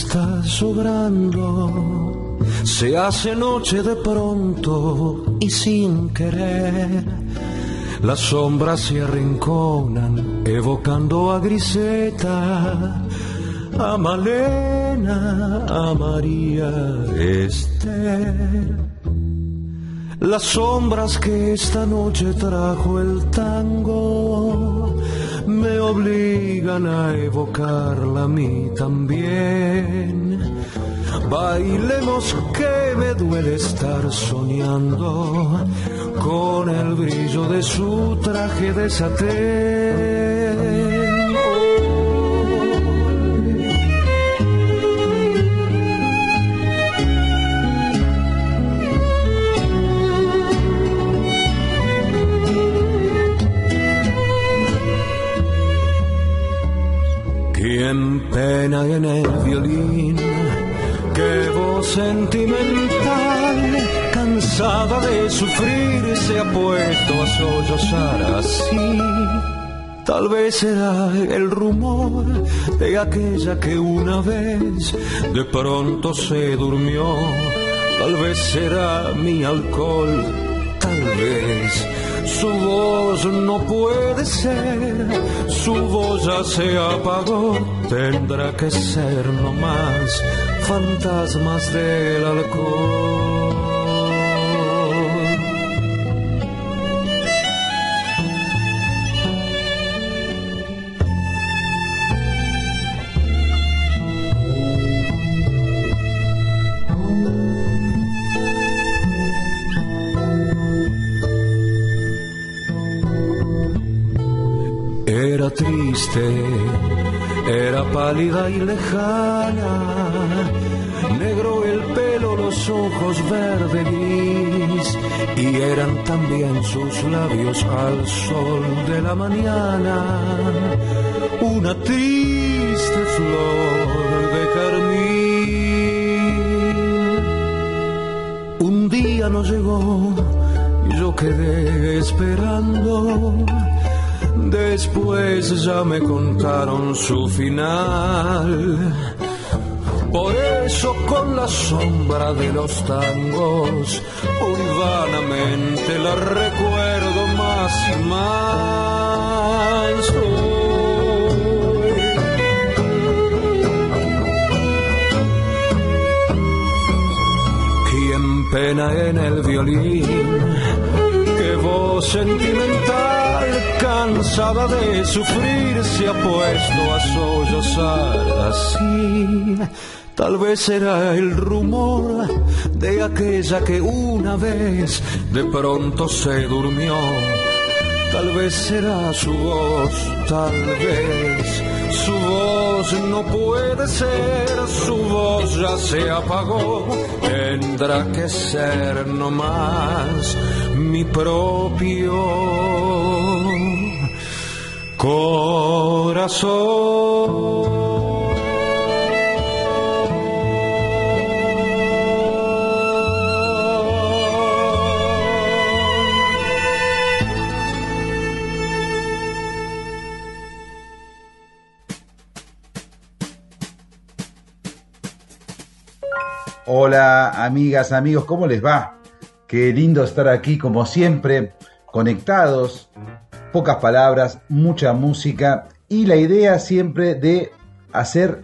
Está sobrando, se hace noche de pronto y sin querer. Las sombras se arrinconan, evocando a Griseta, a Malena, a María Esther. Las sombras que esta noche trajo el tango obligan a evocarla a mí también. Bailemos que me duele estar soñando con el brillo de su traje de satén. Pena en el violín. Qué voz sentimental, cansada de sufrir, se ha puesto a sollozar así. Tal vez será el rumor de aquella que una vez de pronto se durmió. Tal vez será mi alcohol, tal vez su voz no puede ser, su voz ya se apagó, tendrá que ser nomás fantasmas del alcohol. Lejana, negro el pelo, los ojos verde gris, y eran también sus labios al sol de la mañana, una triste flor de carmín. Un día no llegó yo quedé esperando Después ya me contaron su final. Por eso con la sombra de los tangos, hoy vanamente la recuerdo más y más. Quien pena en el violín, sentimental cansada de sufrir, se ha puesto a sollozar así. Tal vez será el rumor de aquella que una vez de pronto se durmió. Tal vez será su voz, tal vez su voz no puede ser, su voz ya se apagó. Tendrá que ser nomás mi propio corazón. Hola amigas, amigos, ¿cómo les va? Qué lindo estar aquí como siempre, conectados pocas palabras, mucha música y la idea siempre de hacer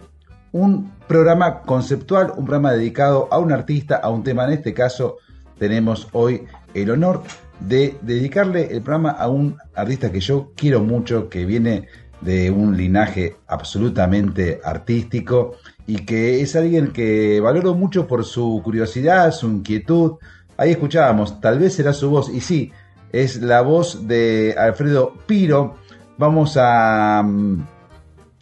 un programa conceptual, un programa dedicado a un artista, a un tema. En este caso tenemos hoy el honor de dedicarle el programa a un artista que yo quiero mucho, que viene de un linaje absolutamente artístico y que es alguien que valoro mucho por su curiosidad, su inquietud. Ahí escuchábamos, tal vez será su voz, y sí, es la voz de Alfredo Piro. Vamos a, mm,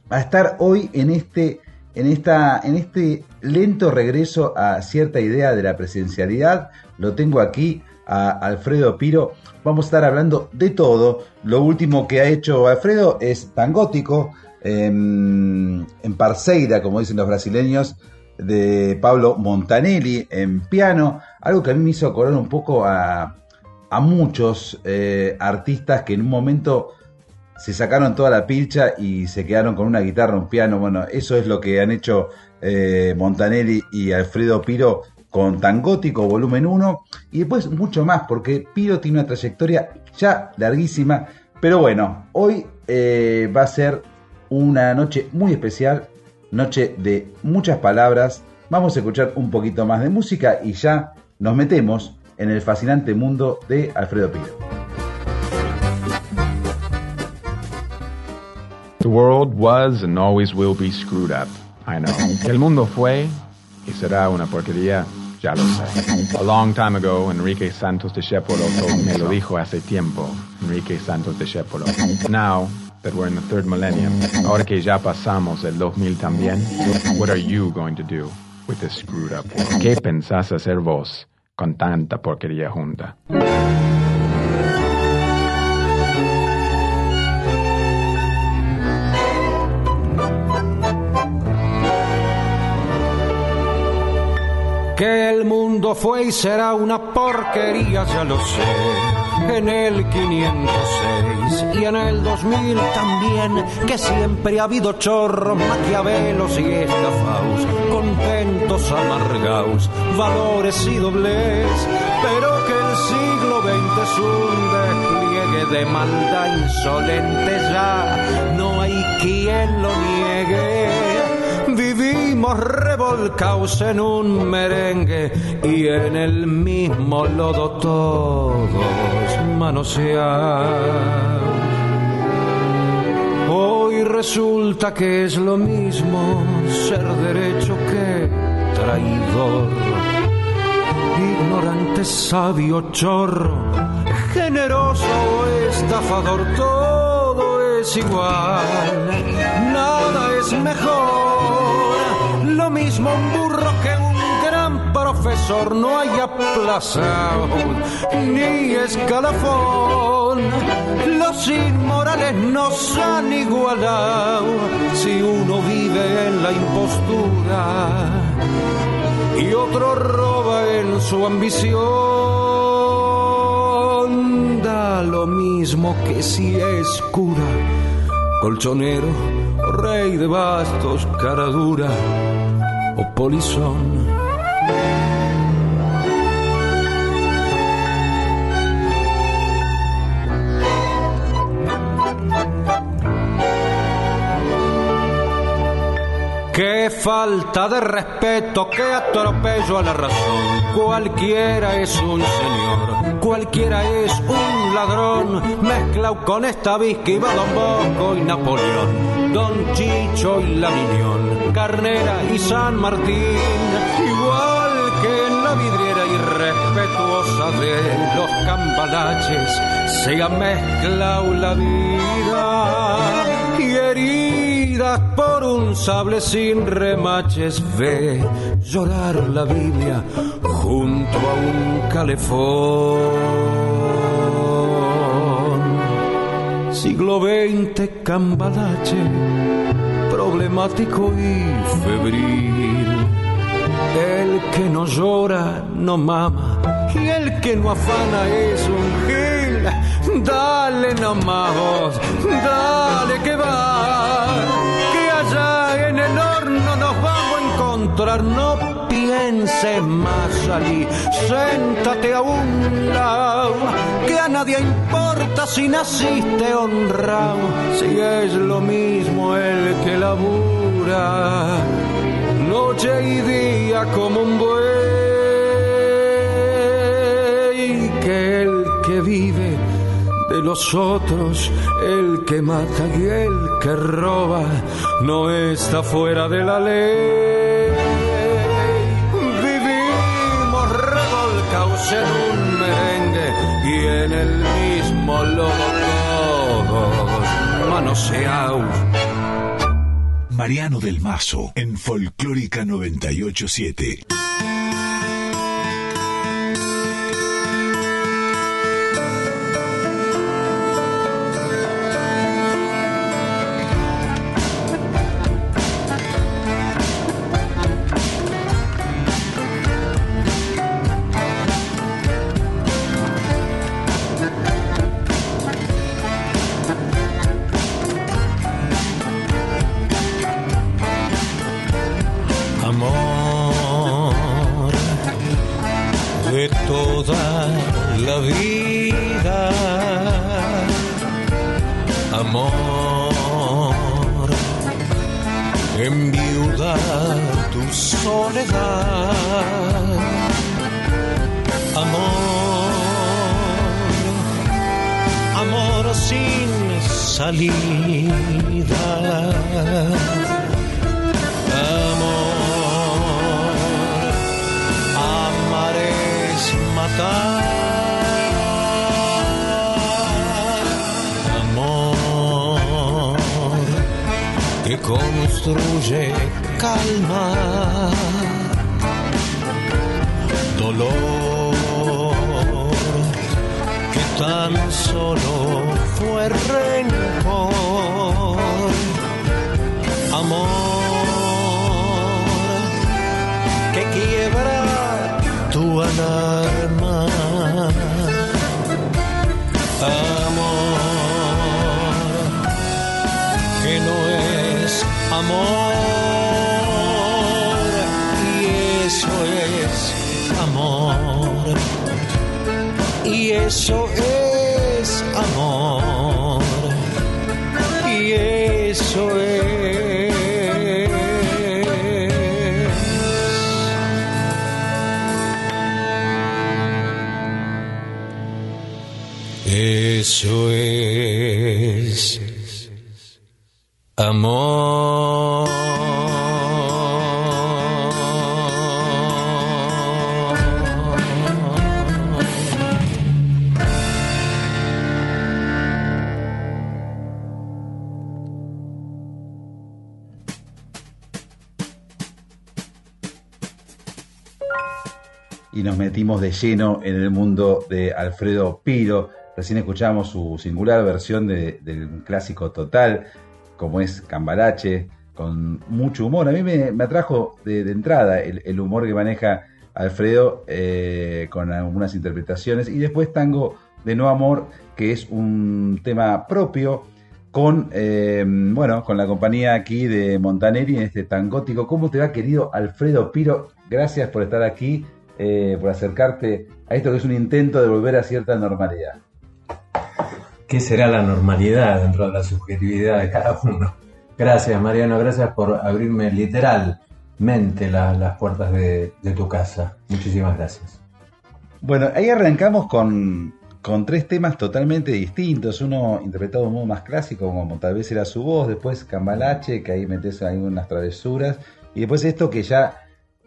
a estar hoy en este, en, esta, en este lento regreso a cierta idea de la presencialidad. Lo tengo aquí a Alfredo Piro. Vamos a estar hablando de todo. Lo último que ha hecho Alfredo es tan gótico, en, en Parceira, como dicen los brasileños, de Pablo Montanelli en piano. Algo que a mí me hizo acordar un poco a, a muchos eh, artistas que en un momento se sacaron toda la pilcha y se quedaron con una guitarra, un piano. Bueno, eso es lo que han hecho eh, Montanelli y Alfredo Piro con Tangótico Volumen 1 y después mucho más, porque Piro tiene una trayectoria ya larguísima. Pero bueno, hoy eh, va a ser una noche muy especial, noche de muchas palabras. Vamos a escuchar un poquito más de música y ya nos metemos en el fascinante mundo de Alfredo Piro. The world was and always will be screwed up. I know. El mundo fue y será una porquería Ya lo sé. A long time ago, Enrique Santos Discepolo me lo dijo hace tiempo. Enrique Santos Discepolo. Now that we're in the third millennium, ahora que ya pasamos el 2000 también, what are you going to do with this screwed up world? ¿Qué pensás hacer vos con tanta porquería junta? Que el mundo fue y será una porquería, ya lo sé. En el 506 y en el 2000 también, que siempre ha habido chorros, maquiavelos y estafaos, contentos amargaos, valores y dobles, pero que el siglo XX es un despliegue de maldad insolente ya, no hay quien lo niegue Vivimos revolcaos en un merengue y en el mismo lodo todos manoseados. Hoy resulta que es lo mismo ser derecho que traidor. Ignorante, sabio, chorro, generoso estafador, todo es igual, nada es mejor lo mismo un burro que un gran profesor, no hay aplazado ni escalafón. Los inmorales nos han igualado si uno vive en la impostura y otro roba en su ambición. Lo mismo que si es cura, colchonero, rey de bastos, cara dura o polizón. Qué falta de respeto, qué atropello a la razón. Cualquiera es un señor, cualquiera es un ladrón. Mezclado con esta y va Don Bosco y Napoleón, Don Chicho y la Carnera y San Martín. Igual que en la vidriera irrespetuosa de los cambalaches, se ha mezclado la vida y por un sable sin remaches. Ve llorar la Biblia junto a un calefón. Siglo XX, cambalache, problemático y febril. El que no llora no mama y el que no afana es un gil. Dale nomás dale que va, que allá en el horno nos vamos a encontrar. No pienses más allí, séntate a un lado, que a nadie importa si naciste honrado, si es lo mismo el que labura, noche y día como un buey, que el que vive de los otros, el que mata y el que roba, no está fuera de la ley. Vivimos revolcados en un merengue y en el mismo lodo todos manoseados. Mariano del Mazo en Folclórica 987. Metimos de lleno en el mundo de Alfredo Piro. Recién escuchamos su singular versión de- del clásico total, como es Cambalache, con mucho humor. A mí me, atrajo de, entrada el, el humor que maneja Alfredo eh, con algunas interpretaciones. Y después Tango de No Amor, que es un tema propio con, eh, bueno, con la compañía aquí de Montaneri en este tan gótico. ¿Cómo te va, querido Alfredo Piro? Gracias por estar aquí, eh, por acercarte a esto que es un intento de volver a cierta normalidad. ¿Qué será la normalidad dentro de la subjetividad de cada uno? Gracias, Mariano, gracias por abrirme literalmente la- las puertas de, de tu casa. Muchísimas gracias. Bueno, ahí arrancamos con, con tres temas totalmente distintos. Uno interpretado de un modo más clásico, como tal vez era su voz, después Cambalache, que ahí metes ahí unas travesuras, y después esto que ya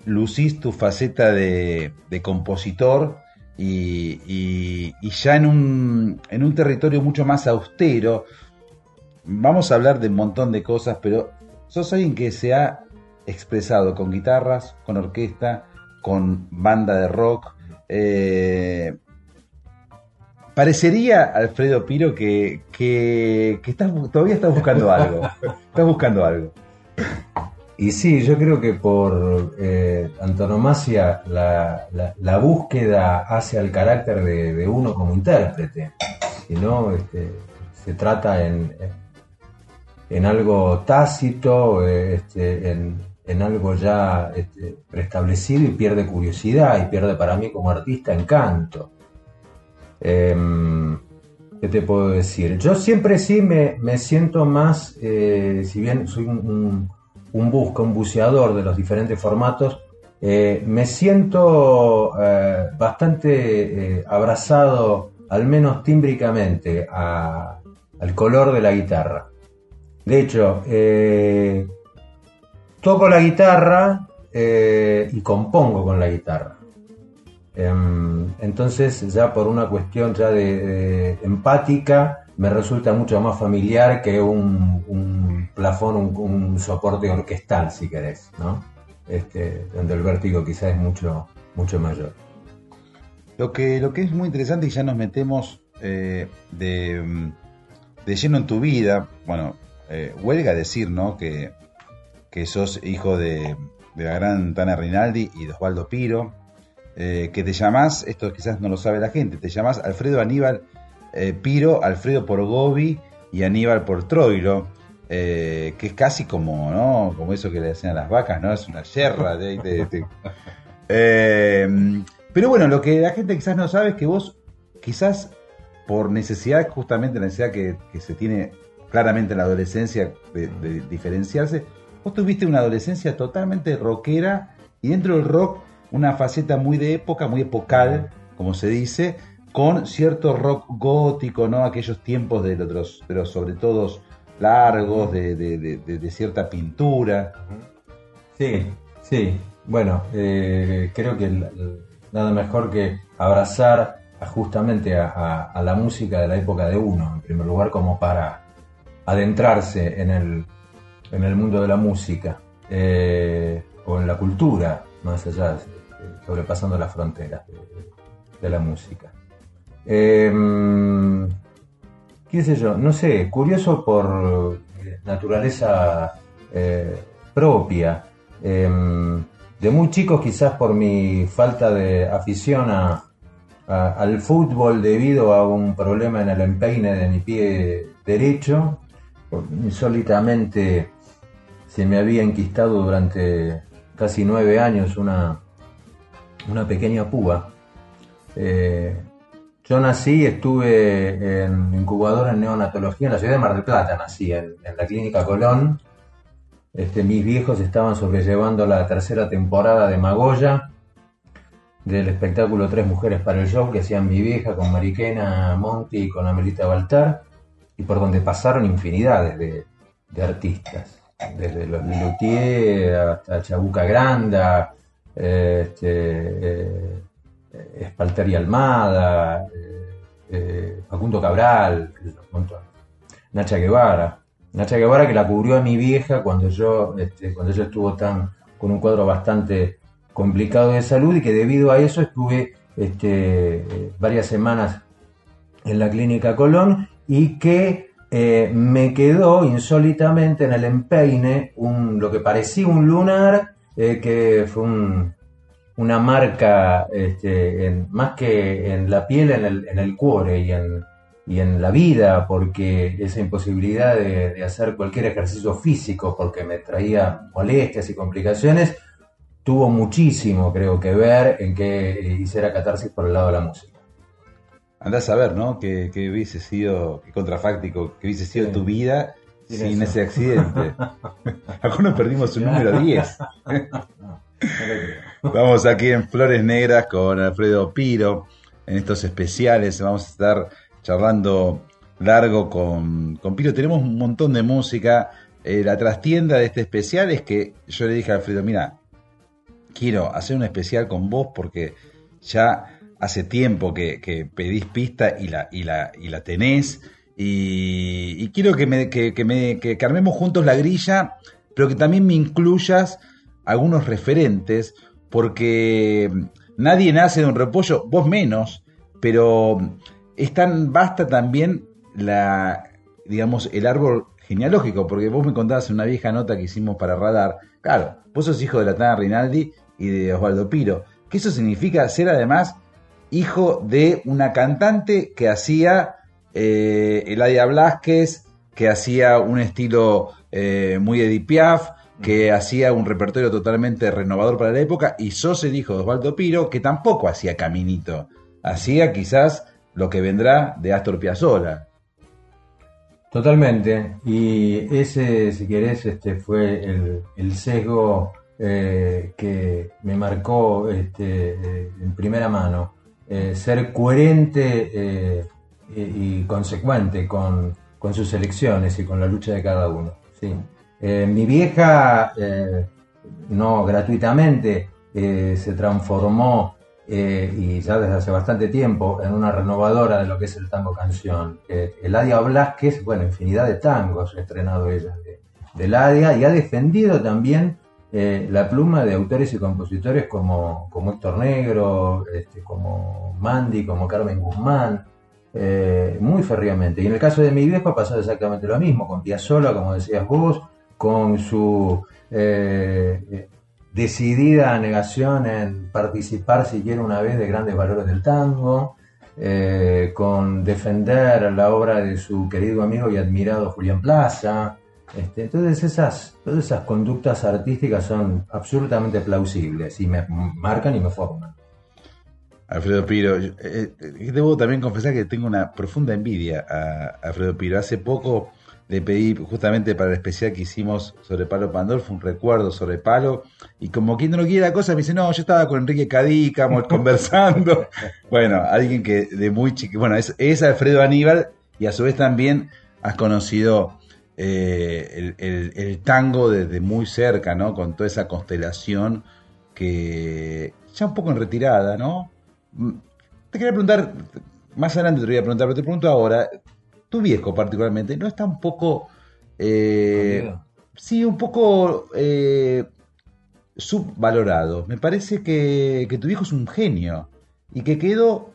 lucís tu faceta de, de compositor y, y- y ya en un, en un territorio mucho más austero. Vamos a hablar de un montón de cosas, pero sos alguien que se ha expresado con guitarras, con orquesta, con banda de rock. eh, parecería, Alfredo Piro, que, que, que estás, todavía estás buscando algo. Estás buscando algo. Y sí, yo creo que por eh, antonomasia la, búsqueda hacia el carácter de, uno como intérprete. Si no, este, se trata en, en algo tácito, este, en, en algo ya este, preestablecido y pierde curiosidad y pierde para mí como artista encanto. Em, ¿Qué te puedo decir? Yo siempre sí me, siento más, eh, si bien soy un, busca, un buceador de los diferentes formatos, eh, me siento eh, bastante abrazado, al menos tímbricamente, al color de la guitarra. De hecho, toco la guitarra y compongo con la guitarra. Em, entonces, ya por una cuestión ya de, empática, me resulta mucho más familiar que un, plafón, un, soporte orquestal, si querés, ¿no? Este, donde el vértigo quizás es mucho, mucho mayor. Lo que, lo que es muy interesante y ya nos metemos eh, de, lleno en tu vida, bueno, eh, huelga decir, ¿no? Que, que sos hijo de, la gran Tana Rinaldi y de Osvaldo Piro, eh, que te llamás, esto quizás no lo sabe la gente, te llamás Alfredo Aníbal eh, Piro, Alfredo por Gobi y Aníbal por Troilo, eh, que es casi como, ¿no? Como eso que le hacen a las vacas, ¿no? Es una yerra. pero bueno, lo que la gente quizás no sabe es que vos, quizás por necesidad, justamente la necesidad que, se tiene claramente en la adolescencia de, de diferenciarse, vos tuviste una adolescencia totalmente rockera y dentro del rock una faceta muy de época, muy epocal, como se dice, con cierto rock gótico, ¿no? Aquellos tiempos de los, pero sobre todo largos, de, cierta pintura. Sí, sí. Bueno, eh, creo que nada mejor que abrazar justamente a, la música de la época de uno, en primer lugar, como para adentrarse en el, mundo de la música eh, o en la cultura, más allá sobrepasando las fronteras de, la música. Em, ¿Qué sé yo? No sé, curioso por eh, naturaleza eh, propia. Em, de muy chicos, quizás por mi falta de afición al fútbol debido a un problema en el empeine de mi pie derecho, insólitamente se me había enquistado durante casi nueve años una, una pequeña púa. Eh, yo nací, estuve en incubadora en neonatología en la ciudad de Mar del Plata, nací en, la clínica Colón. Este, mis viejos estaban sobrellevando la tercera temporada de Magoya, del espectáculo Tres Mujeres para el Show, que hacían mi vieja con Mariquena Monti y con Amelita Baltar, y por donde pasaron infinidades de, artistas, desde los hasta Chabuca Granda, este, eh, Espalter y Almada, eh, eh, Facundo Cabral, Nacha Guevara. Nacha Guevara que la cubrió a mi vieja cuando yo, este, cuando yo estuvo tan, con un cuadro bastante complicado de salud y que debido a eso estuve este, varias semanas en la clínica Colón y que me quedó insólitamente en el empeine un, lo que parecía un lunar eh, que fue una marca este, más que en la piel, en el, en el cuore y en, y en la vida, porque esa imposibilidad de, hacer cualquier ejercicio físico, porque me traía molestias y complicaciones, tuvo muchísimo, creo que ver en que hiciera catarsis por el lado de la música. Andás a ver, ¿no? Que, hubiese sido, que contrafáctico, que hubiese sido tu vida sin ese accidente. Algunos perdimos un número 10. Vamos aquí en Flores Negras con Alfredo Piro. En estos especiales vamos a estar charlando largo con, con Piro. Tenemos un montón de música. Eh, la trastienda de este especial es que yo le dije a Alfredo, mira, quiero hacer un especial con vos porque ya hace tiempo que, pedís pista y la, y la, y la tenés. Y, quiero que, me, que, me, que, armemos juntos la grilla, pero que también me incluyas algunos referentes, porque nadie nace de un repollo, vos menos, pero es tan basta también la, digamos, el árbol genealógico, porque vos me contabas en una vieja nota que hicimos para Radar, claro, vos sos hijo de la Tana Rinaldi y de Osvaldo Piro, que eso significa ser además hijo de una cantante que hacía eh, Eladia Blasquez, que hacía un estilo eh, muy Edith Piaf, que hacía un repertorio totalmente renovador para la época, y sos el hijo de Osvaldo Piro, que tampoco hacía caminito, hacía quizás lo que vendrá de Astor Piazzolla. Totalmente. Y ese, si querés, este fue el, el sesgo eh, que me marcó este, eh, en primera mano. Eh, ser coherente y, consecuente con, con, sus elecciones y con la lucha de cada uno. ¿sí? Mi vieja, no gratuitamente, se transformó eh, y ya desde hace bastante tiempo en una renovadora de lo que es el tango canción. Eh, Eladia Blasquez, bueno, infinidad de tangos ha estrenado ella de, de Eladia y ha defendido también eh, la pluma de autores y compositores como, como Héctor Negro, este, como Mandy, como Carmen Guzmán, eh, muy férreamente. Y en el caso de mi viejo ha pasado exactamente lo mismo, con Piazzolla, como decías vos, con su decidida negación en participar siquiera una vez de grandes valores del tango, eh, con defender la obra de su querido amigo y admirado Julián Plaza. Este, entonces esas, todas esas conductas artísticas son absolutamente plausibles y me marcan y me forman. Alfredo Piro, eh, eh, debo también confesar que tengo una profunda envidia a Alfredo Piro. Hace poco le pedí justamente para el especial que hicimos sobre Palo Pandolfo un recuerdo sobre Palo y como quien no lo quiere la cosa me dice no yo estaba con Enrique Cadícamo conversando bueno alguien que de muy chiquito bueno es, Alfredo Aníbal y a su vez también has conocido eh, el, tango desde muy cerca no con toda esa constelación que ya un poco en retirada no mm, te quería preguntar más adelante te voy a preguntar pero te pregunto ahora tu viejo particularmente, ¿no está un poco... Eh, sí, un poco eh, subvalorado. Me parece que, tu viejo es un genio y que quedó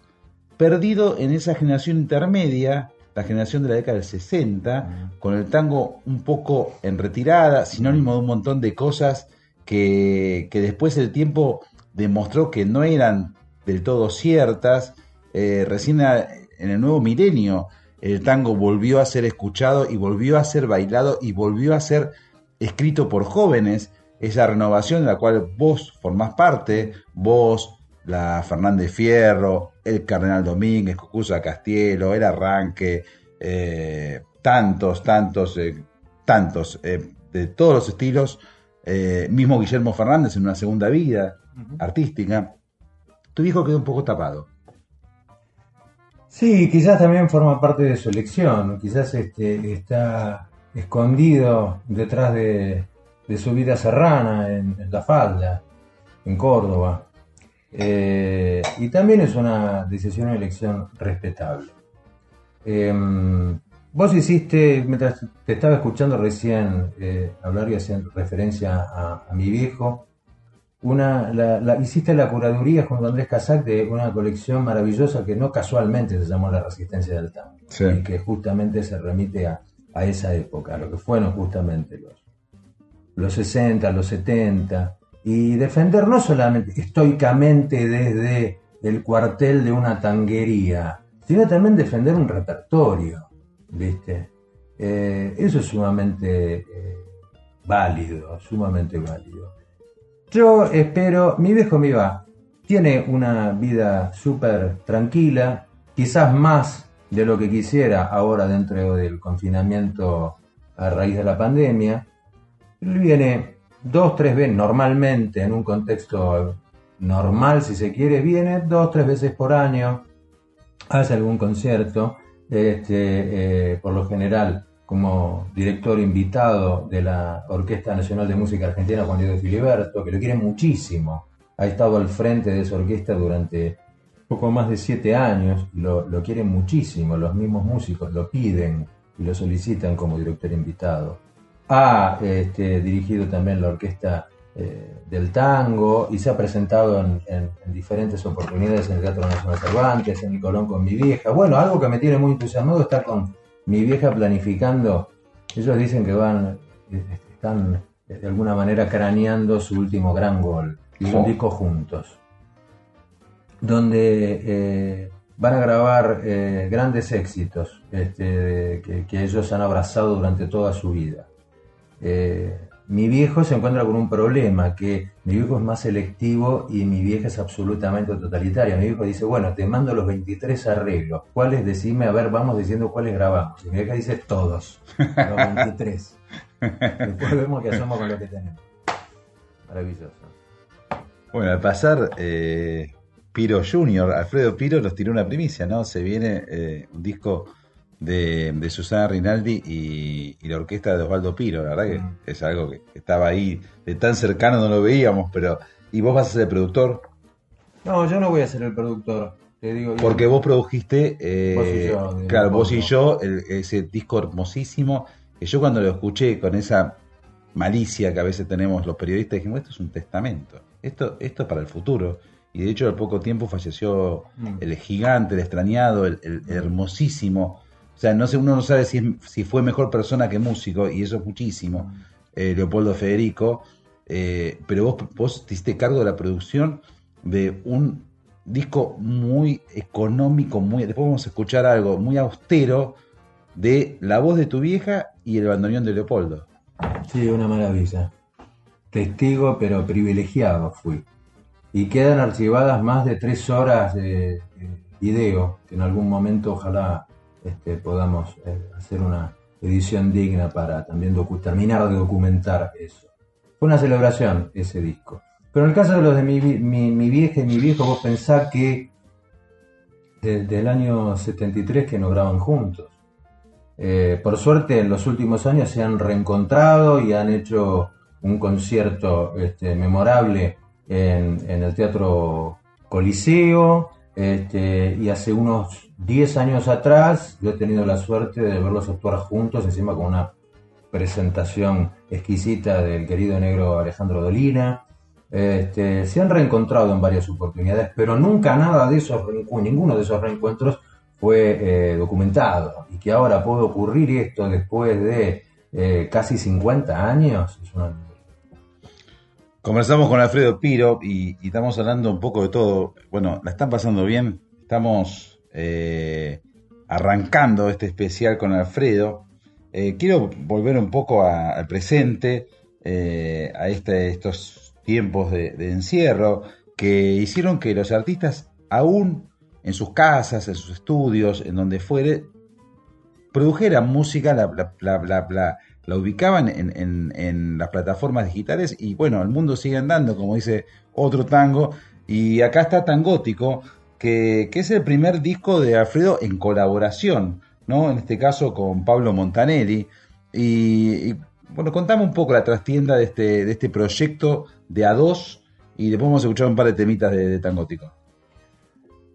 perdido en esa generación intermedia, la generación de la década del 60, con el tango un poco en retirada, sinónimo de un montón de cosas que, después el tiempo demostró que no eran del todo ciertas. Eh, recién en el nuevo milenio el tango volvió a ser escuchado y volvió a ser bailado y volvió a ser escrito por jóvenes, esa renovación de la cual vos formás parte, vos, la Fernández Fierro, el Cardenal Domínguez, Cucuza Castielo, el Arranque, eh, tantos, tantos, eh, tantos, eh, de todos los estilos, mismo Guillermo Fernández en una segunda vida artística, tu hijo quedó un poco tapado. Sí, quizás también forma parte de su elección, quizás este, está escondido detrás de, su vida serrana en, La Falda, en Córdoba. Eh, y también es una decisión y elección respetable. Em, vos hiciste, mientras te estaba escuchando recién eh, hablar y hacer referencia a, mi viejo, una, la, hiciste la curaduría junto a Andrés Casac de una colección maravillosa que no casualmente se llamó La Resistencia del Tango, y que justamente se remite a, esa época, a lo que fueron justamente los, los 60, los 70, y defender no solamente estoicamente desde el cuartel de una tanguería, sino también defender un repertorio, ¿viste? Eh, eso es sumamente eh, válido, sumamente válido. Yo espero, mi viejo me va, tiene una vida súper tranquila, quizás más de lo que quisiera ahora dentro del confinamiento a raíz de la pandemia. Él viene dos, tres veces, normalmente en un contexto normal, si se quiere, viene dos, tres veces por año, hace algún concierto, este, eh, por lo general como director invitado de la Orquesta Nacional de Música Argentina, Juan Diego Filiberto, que lo quiere muchísimo. Ha estado al frente de esa orquesta durante poco más de siete años, lo, lo quieren muchísimo, los mismos músicos lo piden y lo solicitan como director invitado. Ha este, dirigido también la orquesta eh, del tango y se ha presentado en, diferentes oportunidades en el Teatro Nacional Cervantes, en el Colón con mi vieja. Bueno, algo que me tiene muy entusiasmado está con mi vieja planificando, ellos dicen que van, están de alguna manera craneando su último gran gol, y un disco juntos, donde eh, van a grabar eh, grandes éxitos este, que, ellos han abrazado durante toda su vida. Eh, mi viejo se encuentra con un problema, que mi viejo es más selectivo y mi vieja es absolutamente totalitaria. Mi viejo dice, bueno, te mando los 23 arreglos, ¿cuáles decime? A ver, vamos diciendo cuáles grabamos. Y mi vieja dice, todos, los 23. Después vemos qué hacemos con lo que tenemos. Maravilloso. Bueno, al pasar, eh, Piro Junior, Alfredo Piro, nos tiró una primicia, ¿no? Se viene eh, un disco de, de Susana Rinaldi y, y la orquesta de Osvaldo Piro. La verdad que Mm. es algo que estaba ahí de tan cercano, no lo veíamos, pero. ¿Y vos vas a ser el productor? No, yo no voy a ser el productor. Te digo, yo- Porque vos produjiste, eh, Vos y yo, claro, vos y yo, el- ese disco hermosísimo, que yo cuando lo escuché con esa malicia que a veces tenemos los periodistas, dijimos, esto es un testamento, esto, esto es para el futuro. Y de hecho al poco tiempo falleció Mm. el gigante, el extrañado, el, el hermosísimo. O sea, no sé, uno no sabe si, es- si fue mejor persona que músico, y eso es muchísimo, eh, Leopoldo Federico, eh, pero vos, vos te hiciste cargo de la producción de un disco muy económico, muy después vamos a escuchar algo muy austero de la voz de tu vieja y el bandoneón de Leopoldo. Sí, una maravilla. Testigo, pero privilegiado fui. Y quedan archivadas más de tres horas de, de video, que en algún momento ojalá este, podamos eh, hacer una edición digna para también terminar de documentar eso. Fue una celebración ese disco. Pero en el caso de los de mi, mi, mi vieja y mi viejo, vos pensás que desde el año 73 que no graban juntos. Eh, por suerte, en los últimos años se han reencontrado y han hecho un concierto este, memorable en, en el Teatro Coliseo. este, y hace unos 10 años atrás yo he tenido la suerte de verlos actuar juntos, encima con una presentación exquisita del querido negro Alejandro Dolina. Este, se han reencontrado en varias oportunidades, pero nunca nada de esos ninguno de esos reencuentros fue eh, documentado. Y que ahora puede ocurrir esto después de eh, casi 50 años, es una Conversamos con Alfredo Piro y, y estamos hablando un poco de todo. Bueno, la están pasando bien. Estamos eh, arrancando este especial con Alfredo. Eh, quiero volver un poco al presente, eh, a este, estos tiempos de, encierro que hicieron que los artistas, aún en sus casas, en sus estudios, en donde fuere, produjeran música, la- la ubicaban en, en- en las plataformas digitales y bueno, el mundo sigue andando, como dice otro tango. Y acá está Tangótico, que, es el primer disco de Alfredo en colaboración, ¿no? En este caso con Pablo Montanelli. Y, y, bueno, contame un poco la trastienda de este, de este proyecto de A2 y después vamos a escuchar un par de temitas de, de Tangótico.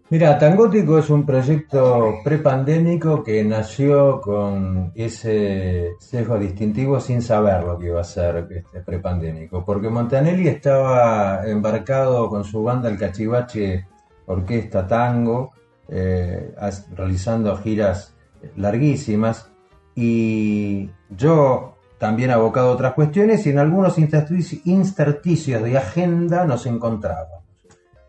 Mira, Tangótico es un proyecto prepandémico que nació con ese sesgo distintivo sin saber lo que iba a ser este prepandémico, porque Montanelli estaba embarcado con su banda El Cachivache Orquesta Tango, eh, realizando giras larguísimas, y yo también abocado a otras cuestiones, y en algunos interstici- intersticios de agenda nos encontrábamos.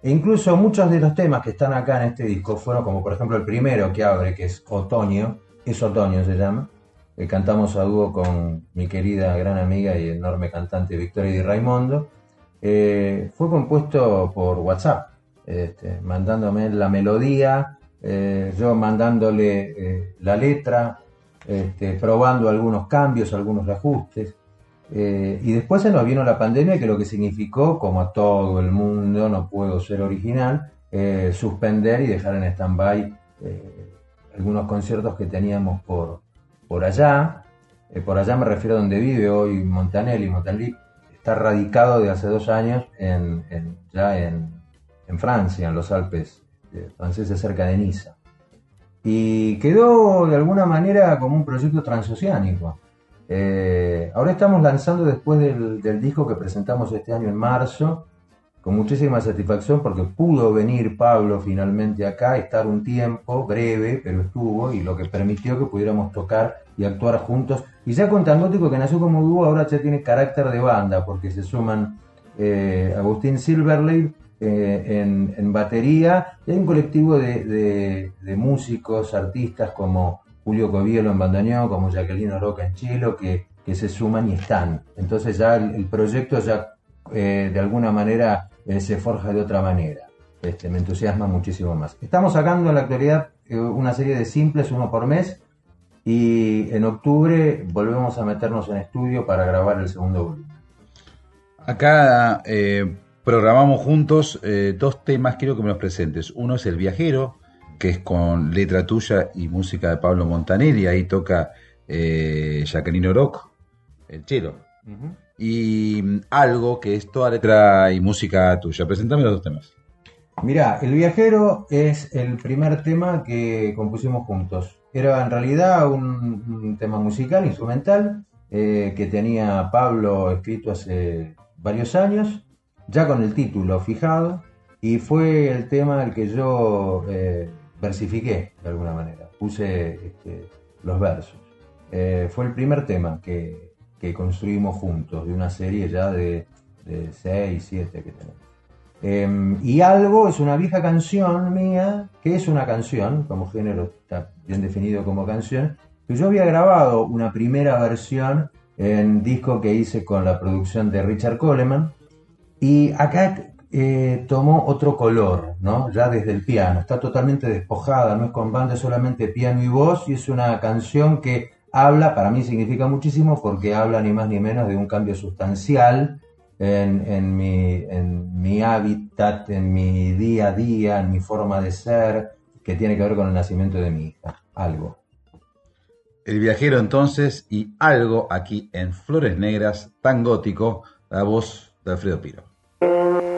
E incluso muchos de los temas que están acá en este disco fueron como por ejemplo el primero que abre, que es Otoño, es Otoño se llama, que cantamos a dúo con mi querida gran amiga y enorme cantante Victoria Di Raimondo, eh, fue compuesto por WhatsApp, este, mandándome la melodía, eh, yo mandándole eh, la letra, este, probando algunos cambios, algunos ajustes. Eh, y después se nos vino la pandemia, que lo que significó, como a todo el mundo, no puedo ser original, suspender y dejar en stand-by algunos conciertos que teníamos por, por allá. Por allá me refiero a donde vive hoy Montanelli. Montanelli está radicado de hace dos años en- ya en, en Francia, en los Alpes eh, franceses, cerca de Niza. Y quedó de alguna manera como un proyecto transoceánico. Eh, ahora estamos lanzando después del, del disco que presentamos este año en marzo, con muchísima satisfacción porque pudo venir Pablo finalmente acá, estar un tiempo, breve, pero estuvo, y lo que permitió que pudiéramos tocar y actuar juntos. Y ya con Tangótico, que nació como dúo, ahora ya tiene carácter de banda, porque se suman eh, Agustín Silverley eh, en, batería, y hay un colectivo de, músicos, artistas como Julio Covielo en bandoneón, como Jacqueline Roca en chelo, que, que se suman y están. Entonces ya el, proyecto ya eh, de alguna manera eh, se forja de otra manera. Este, me entusiasma muchísimo más. Estamos sacando en la actualidad una serie de simples, uno por mes, y en octubre volvemos a meternos en estudio para grabar el segundo volumen. Acá programamos juntos dos temas, quiero que me los presentes. Uno es El Viajero, que es con letra tuya y música de Pablo Montanelli, ahí toca eh, Jacqueline Oroc, el chelo. Y mm, algo que es toda letra y música tuya. Presentame los dos temas. Mirá, El Viajero es el primer tema que compusimos juntos. Era en realidad un, tema musical, instrumental, eh, que tenía Pablo escrito hace varios años, ya con el título fijado, y fue el tema al que yo eh, versifiqué de alguna manera, puse este, los versos. Eh, fue el primer tema que, construimos juntos, de una serie ya de, de seis, siete que tenemos. Em, y algo es una vieja canción mía, que es una canción, como género está bien definido como canción, que yo había grabado una primera versión en disco que hice con la producción de Richard Coleman. Y acá eh, tomó otro color, ¿no? Ya desde el piano, está totalmente despojada, no es con banda, solamente piano y voz, y es una canción que habla, para mí significa muchísimo, porque habla ni más ni menos de un cambio sustancial en mi hábitat, en mi día a día, en mi forma de ser, que tiene que ver con el nacimiento de mi hija, algo. El viajero entonces y algo aquí en Flores Negras, tan gótico, la voz de Alfredo Piro. Música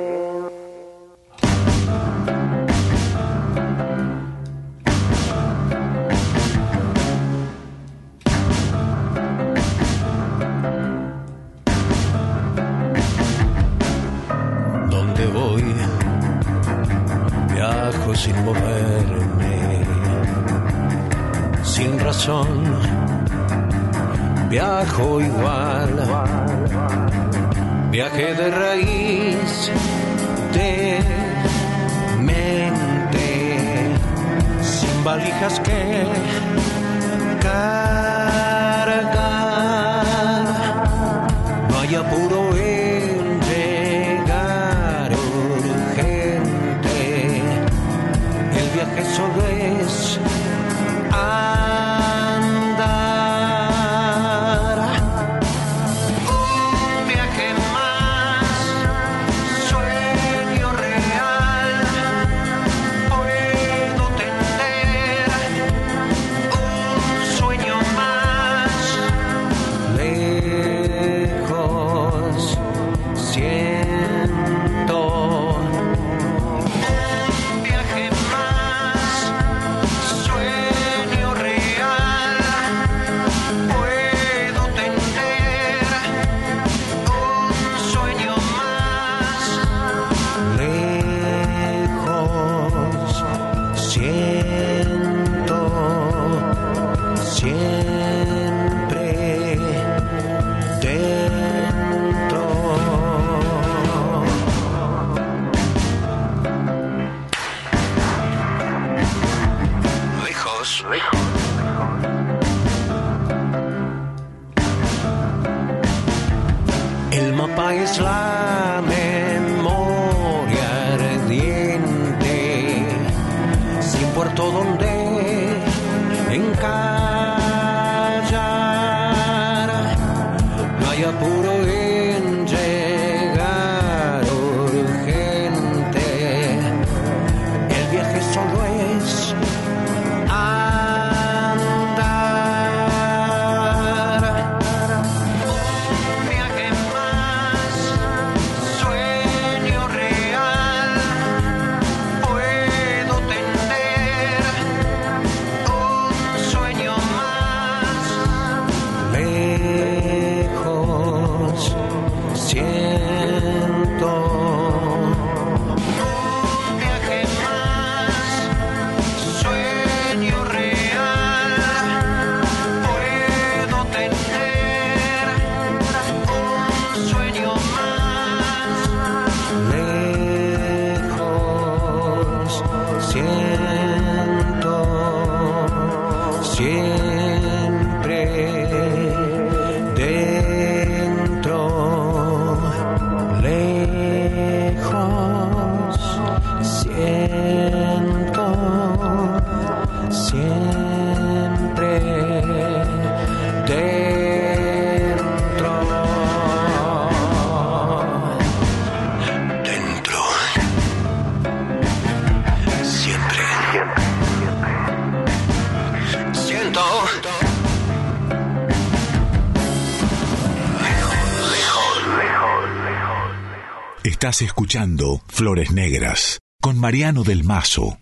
Escuchando Flores Negras con Mariano del Mazo.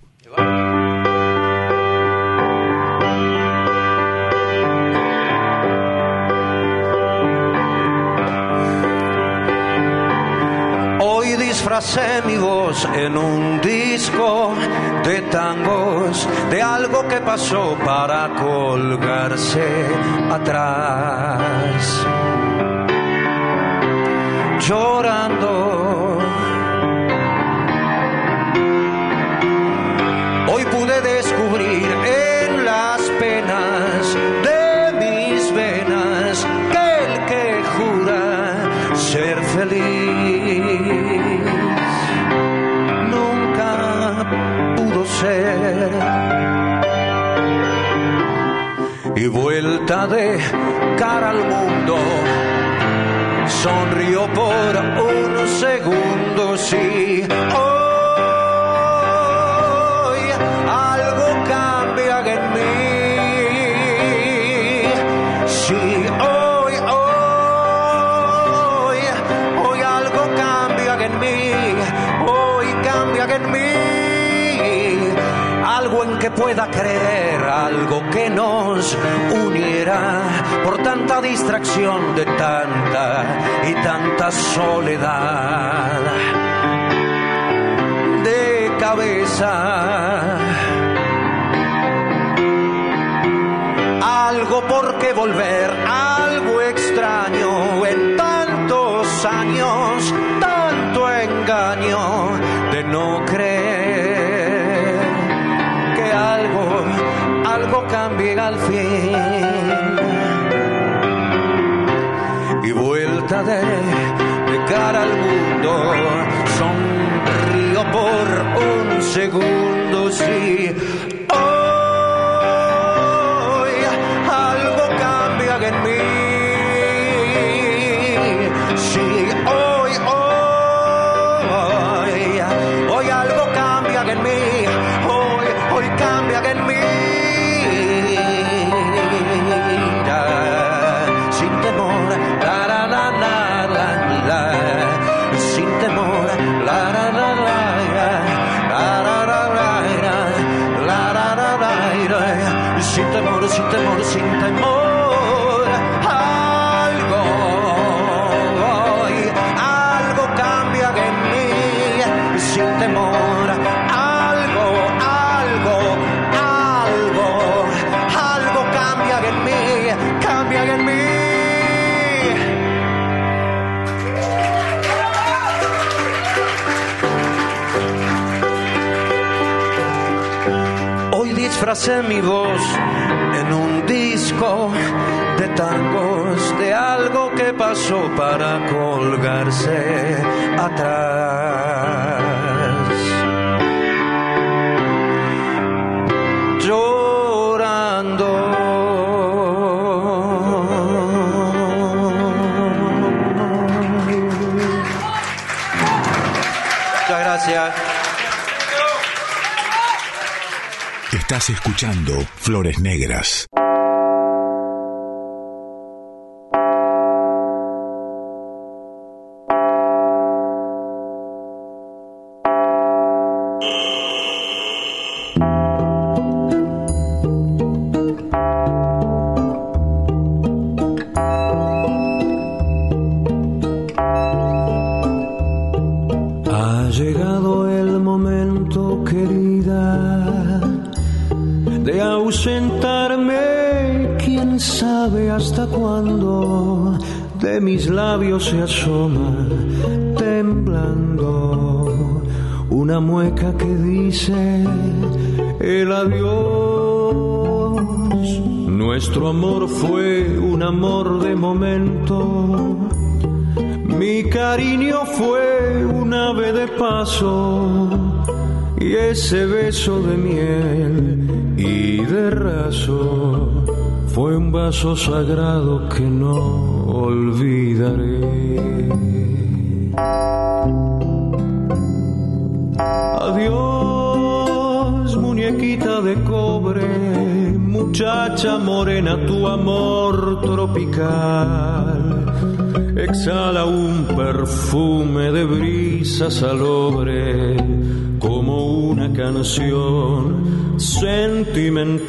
Hoy disfracé mi voz en un disco de tangos, de algo que pasó para colgarse atrás. Llorando. En las penas de mis venas que el que jura ser feliz nunca pudo ser. Y vuelta de cara al mundo, sonrió por un segundo, sí. Hoy Algo en que pueda creer, algo que nos uniera por tanta distracción de tanta y tanta soledad de cabeza. Algo por qué volver, al fin. Y vuelta de, cara al mundo, sonrío por un segundo, sí. Hoy algo cambia en mí. Sí, hoy, hoy, hoy algo cambia en mí. Hoy, hoy cambia en mí. Mi voz en un disco de tangos, de algo que pasó para colgarse atrás. Estás escuchando Flores Negras. Sagrado que no olvidaré. Adiós, muñequita de cobre, muchacha morena, tu amor tropical exhala un perfume de brisa salobre como una canción sentimental.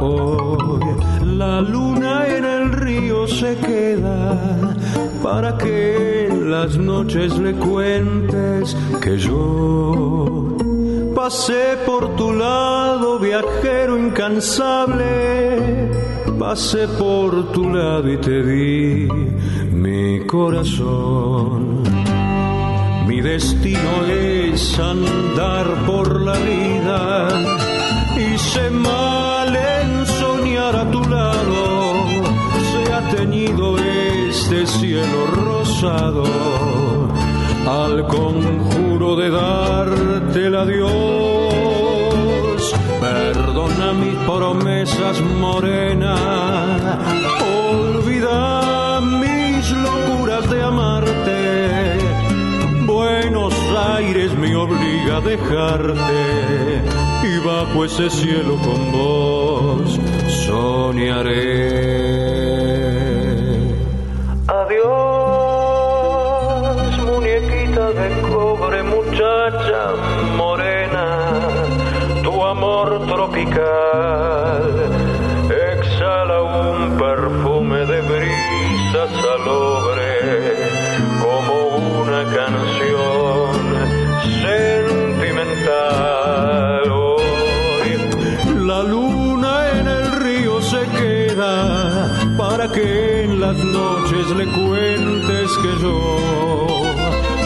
Hoy la luna en el río se queda para que en las noches le cuentes que yo pasé por tu lado, viajero incansable. Pasé por tu lado y te di mi corazón. Mi destino es andar por la vida y se cielo rosado al conjuro de darte el adiós. Perdona mis promesas morena, olvida mis locuras de amarte. Buenos Aires me obliga a dejarte y bajo ese cielo con vos soñaré. Tropical exhala un perfume de brisa salobre como una canción sentimental. Hoy la luna en el río se queda para que en las noches le cuentes que yo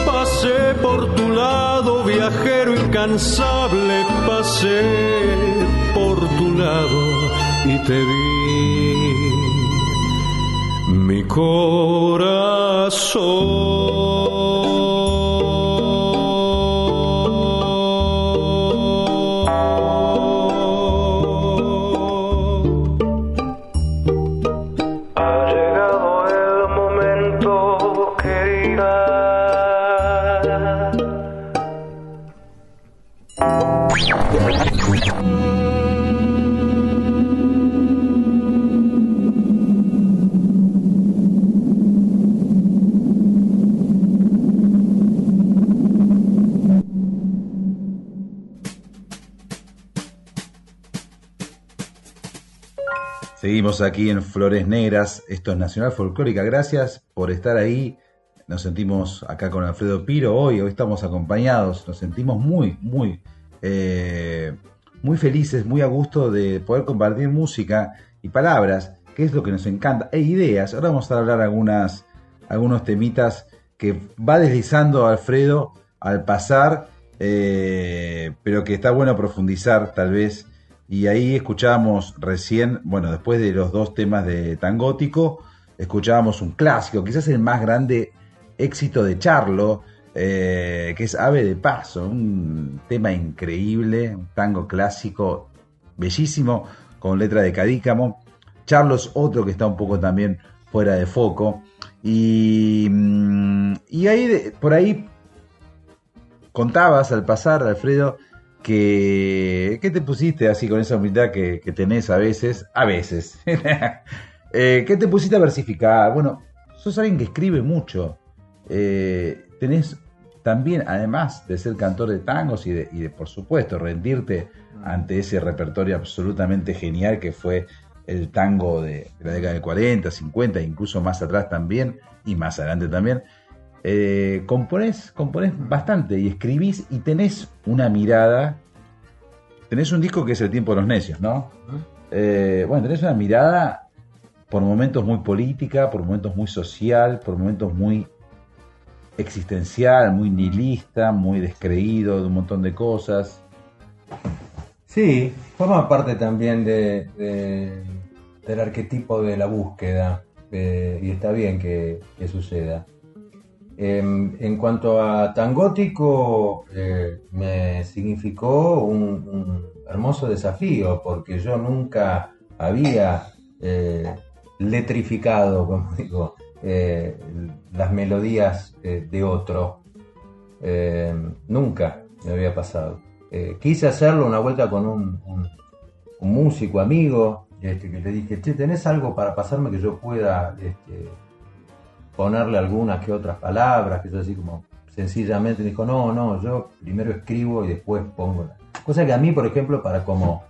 pasé por tu lado, viajero incansable, pasé por tu lado y te di mi corazón. Aquí en Flores Negras, esto es Nacional Folclórica. Gracias por estar ahí. Nos sentimos acá con Alfredo Piro hoy, hoy estamos acompañados, nos sentimos muy, muy, eh, muy felices, muy a gusto de poder compartir música y palabras, que es lo que nos encanta, e ideas. Ahora vamos a hablar algunas, algunos temitas que va deslizando Alfredo al pasar, eh, pero que está bueno profundizar tal vez y ahí escuchábamos recién, bueno, después de los dos temas de Tangótico, escuchábamos un clásico, quizás el más grande éxito de Charlo, eh, que es Ave de Paso, un tema increíble, un tango clásico bellísimo, con letra de Cadícamo. Charlo es otro que está un poco también fuera de foco. Y, mm, y ahí, por ahí contabas al pasar, Alfredo, que, ¿qué te pusiste así con esa humildad que, que tenés a veces? A veces. Eh, ¿Qué te pusiste a versificar? Bueno, sos alguien que escribe mucho. Eh, tenés también, además de ser cantor de tangos y de, y de, por supuesto, rendirte ante ese repertorio absolutamente genial que fue el tango de, de la década del 40, 50, incluso más atrás también, y más adelante también, eh, componés, bastante y escribís y tenés una mirada. Tenés un disco que es El tiempo de los necios, ¿no? Eh, bueno, tenés una mirada por momentos muy política, por momentos muy social, por momentos muy existencial, muy nihilista, muy descreído de un montón de cosas. Sí, forma parte también de, de- del arquetipo de la búsqueda eh, y está bien que suceda. Em, en cuanto a Tangótico, eh, me significó un, hermoso desafío porque yo nunca había eh, letrificado, como digo, eh, las melodías de otro. Eh, nunca me había pasado. Quise hacerlo una vuelta con un músico amigo, este, que le dije, che, ¿tenés algo para pasarme que yo pueda este, ponerle algunas que otras palabras, que yo así como sencillamente dijo, no, no, yo primero escribo y después pongo. La... Cosa que a mí, por ejemplo, para como,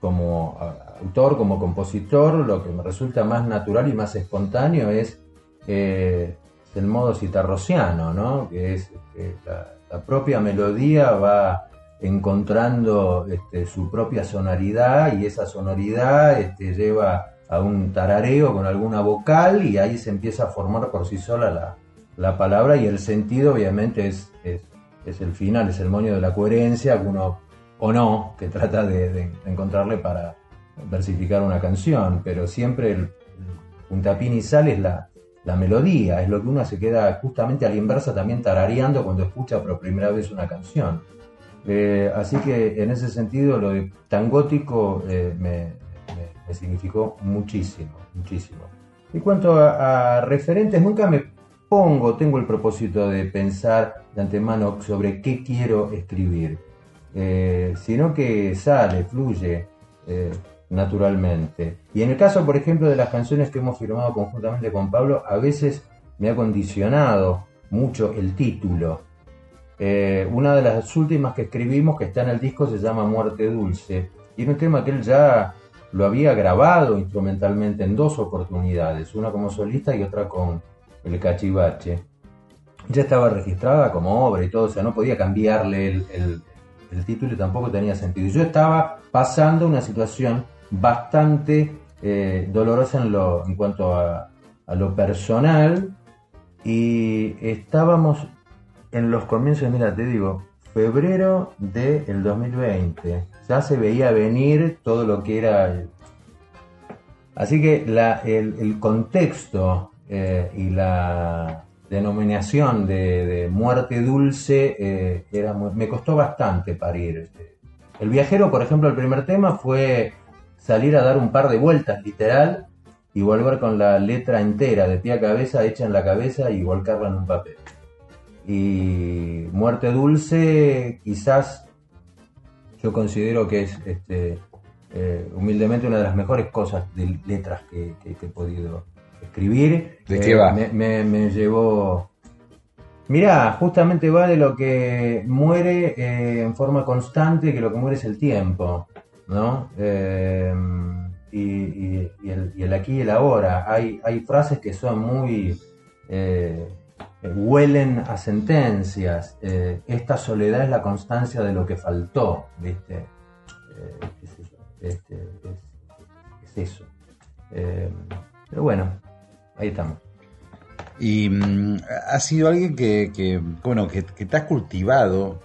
como autor, como compositor, lo que me resulta más natural y más espontáneo es eh, el modo citarrociano, ¿no? Que es este, la, propia melodía va encontrando este, su propia sonoridad y esa sonoridad este, lleva a un tarareo con alguna vocal y ahí se empieza a formar por sí sola la, palabra y el sentido obviamente es, es, el final, es el moño de la coherencia uno o no, que trata de, encontrarle para versificar una canción, pero siempre el, puntapín y sal es la, la melodía, es lo que uno se queda justamente a la inversa también tarareando cuando escucha por primera vez una canción. Eh, así que en ese sentido lo de tan gótico eh, me, significó muchísimo, muchísimo. En cuanto a, referentes, nunca me pongo, tengo el propósito de pensar de antemano sobre qué quiero escribir, eh, sino que sale, fluye naturalmente. Y en el caso, por ejemplo, de las canciones que hemos firmado conjuntamente con Pablo, a veces me ha condicionado mucho el título. Eh, una de las últimas que escribimos que está en el disco se llama Muerte Dulce y un tema que él ya lo había grabado instrumentalmente en dos oportunidades, una como solista y otra con el cachivache. Ya estaba registrada como obra y todo, o sea, no podía cambiarle el, el título y tampoco tenía sentido. Yo estaba pasando una situación bastante eh, dolorosa en, lo, en cuanto a, lo personal y estábamos en los comienzos, mira, te digo, febrero del 2020. Ya se veía venir todo lo que era... Así que el, contexto eh, y la denominación de, muerte dulce eh, era me costó bastante parir. El viajero, por ejemplo, el primer tema fue salir a dar un par de vueltas, literal, y volver con la letra entera, de pie a cabeza, hecha en la cabeza y volcarla en un papel. Y Muerte Dulce, quizás yo considero que es este, eh, humildemente una de las mejores cosas de letras que, he podido escribir. ¿De qué va? Eh, me, llevó. Mirá, justamente va de lo que muere eh, en forma constante, que lo que muere es el tiempo. ¿no? Y, el, aquí y el ahora. Hay, hay frases que son muy... Eh, huelen a sentencias. Eh, esta soledad es la constancia de lo que faltó, ¿viste? Eh, es, eso. Pero bueno, ahí estamos. Y mm, ha sido alguien que, bueno, que, que, te has cultivado,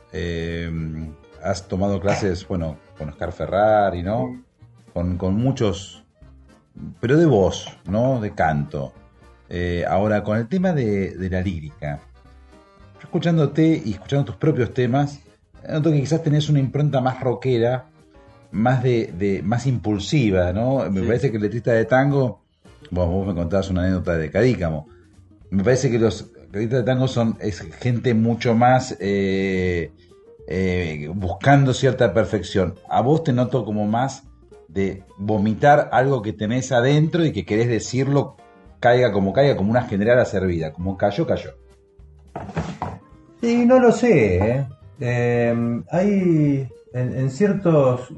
has tomado clases, bueno, con Oscar Ferrari, ¿no? Con, muchos, pero de voz, ¿no? De canto. Eh, ahora, con el tema de, la lírica, escuchándote y escuchando tus propios temas, noto que quizás tenés una impronta más rockera, más de, más impulsiva, ¿no? Me parece que el letrista de tango, vos me contabas una anécdota de Cadícamo, me parece que los letristas de tango son es gente mucho más eh, eh, buscando cierta perfección. A vos te noto como más de vomitar algo que tenés adentro y que querés decirlo caiga como caiga, como una general servida, como cayó, cayó. Sí, no lo sé. ¿eh? Eh, hay en, ciertos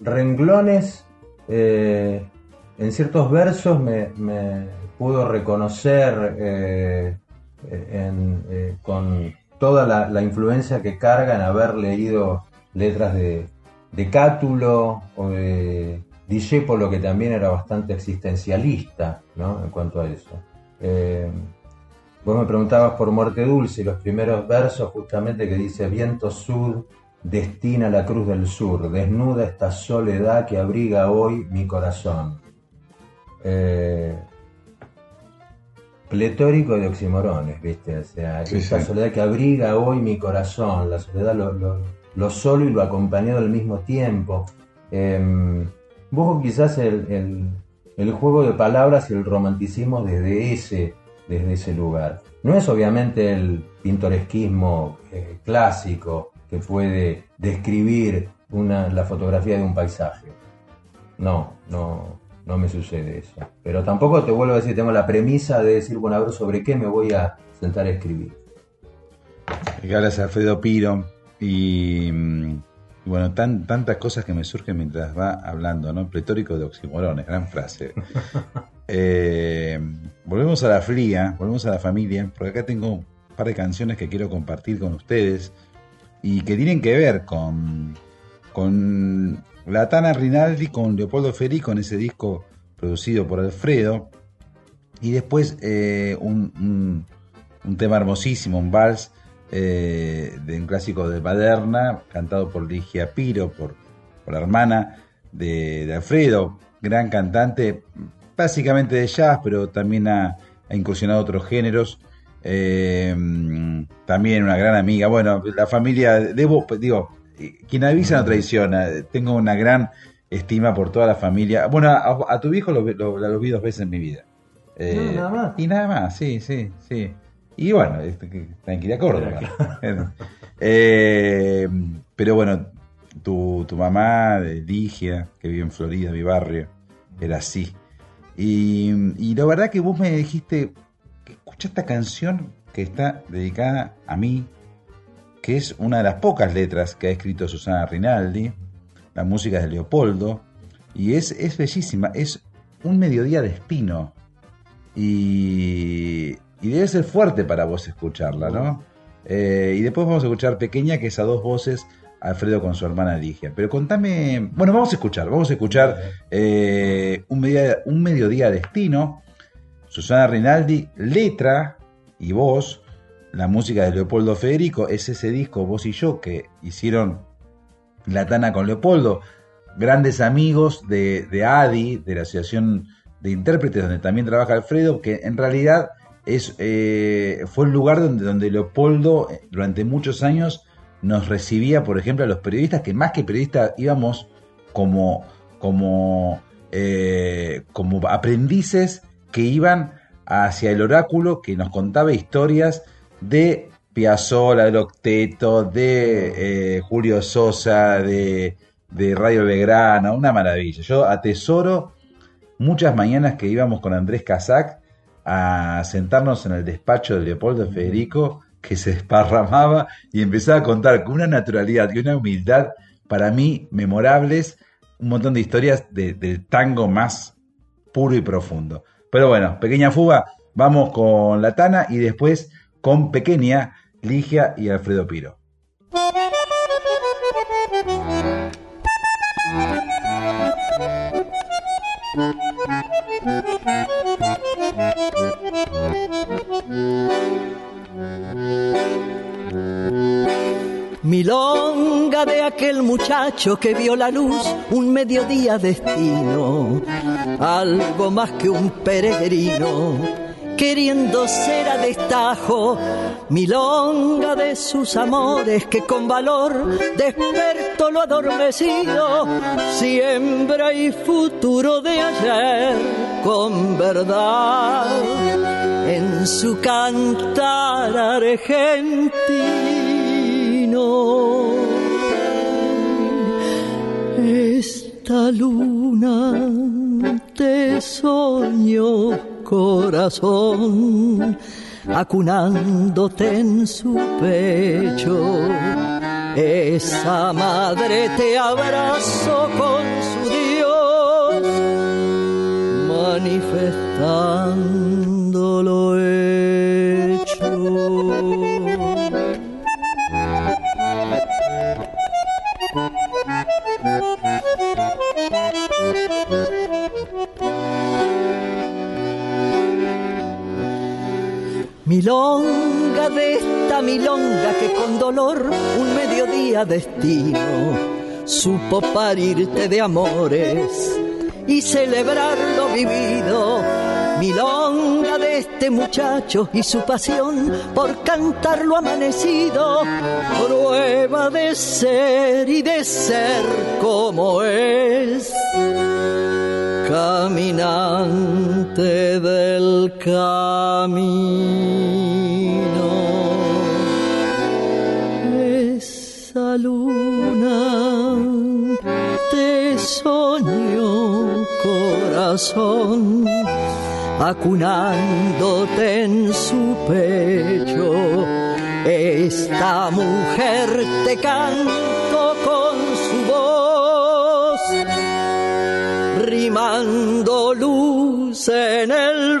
renglones, en ciertos versos me, puedo reconocer con toda la, influencia que carga en haber leído letras de, Cátulo o de Discepolo, que también era bastante existencialista ¿no? en cuanto a eso. Eh, vos me preguntabas por Muerte Dulce y los primeros versos justamente que dice Viento Sud destina la cruz del sur, desnuda esta soledad que abriga hoy mi corazón. Eh, pletórico de oximorones, ¿viste? O sea, esa soledad que abriga hoy mi corazón, la soledad lo, solo y lo acompañado al mismo tiempo. Eh, un quizás el, juego de palabras y el romanticismo desde ese, desde ese lugar. No es obviamente el pintoresquismo eh, clásico que puede describir una, la fotografía de un paisaje. No, no, no me sucede eso. Pero tampoco te vuelvo a decir, tengo la premisa de decir, bueno, a ver sobre qué me voy a sentar a escribir. Que hablas Alfredo Piro y, mm, y bueno, tan, tantas cosas que me surgen mientras va hablando, ¿no? Pletórico de oximorones, gran frase. Eh, volvemos a la fría, volvemos a la familia, porque acá tengo un par de canciones que quiero compartir con ustedes y que tienen que ver con, con la Tana Rinaldi, con Leopoldo Federico en ese disco producido por Alfredo, y después eh, un, un- un tema hermosísimo, un vals eh, de un clásico de Baderna, cantado por Ligia Piro, por, por la hermana de, de Alfredo, gran cantante, básicamente de jazz, pero también ha, ha incursionado otros géneros. Eh, también una gran amiga. Bueno, la familia, debo, digo, quien avisa no traiciona. Tengo una gran estima por toda la familia. Bueno, a, a tu viejo lo, lo- lo vi dos veces en mi vida. Eh, No, nada más. Y nada más, sí, sí, sí. Y bueno, este, tranquila Córdoba. Eh, pero bueno, tu, tu mamá, Ligia, que vive en Florida, mi barrio, era así. Y, y la verdad que vos me dijiste, escucha esta canción que está dedicada a mí, que es una de las pocas letras que ha escrito Susana Rinaldi, la música es de Leopoldo, y es, es bellísima, es un mediodía de espino. Y, y debe ser fuerte para vos escucharla, ¿no? Eh, y después vamos a escuchar Pequeña, que es a dos voces, Alfredo con su hermana Ligia. Pero contame, bueno, vamos a escuchar, vamos a escuchar eh, un, mediodía, destino, Susana Rinaldi, letra y voz, la música de Leopoldo Federico, es ese disco, vos y yo, que hicieron La Tana con Leopoldo, grandes amigos de, de ADI, de la Asociación de Intérpretes, donde también trabaja Alfredo, que en realidad es, eh, fue el lugar donde, donde Leopoldo eh, durante muchos años nos recibía, por ejemplo, a los periodistas, que más que periodistas íbamos como, como, eh, como aprendices que iban hacia el oráculo que nos contaba historias de Piazzolla, del Octeto, de Julio Sosa, de, de Radio Belgrano, una maravilla. Yo atesoro muchas mañanas que íbamos con Andrés Casac a sentarnos en el despacho de Leopoldo Federico, que se desparramaba y empezaba a contar con una naturalidad y una humildad para mí memorables, un montón de historias de- del tango más puro y profundo. Pero bueno, pequeña fuga, vamos con la Tana y después con pequeña Ligia y Alfredo Piro. Milonga de aquel muchacho que vio la luz un mediodía destino, algo más que un peregrino, queriendo ser a destajo. Milonga de sus amores que con valor despertó lo adormecido, siembra y futuro de ayer con verdad en su cantar argentino. Esta luna te soñó corazón, acunándote en su pecho. Esa madre te abrazó con su Dios, manifestando lo hecho. Milonga de esta milonga que con dolor un mediodía destino supo parirte de amores y celebrar lo vivido. Milonga de este muchacho y su pasión por cantar lo amanecido, prueba de ser y de ser como es. Caminante del camino. Esa luna te soñó corazón, acunándote en su pecho. Esta mujer te canto con su voz, rimando luz en el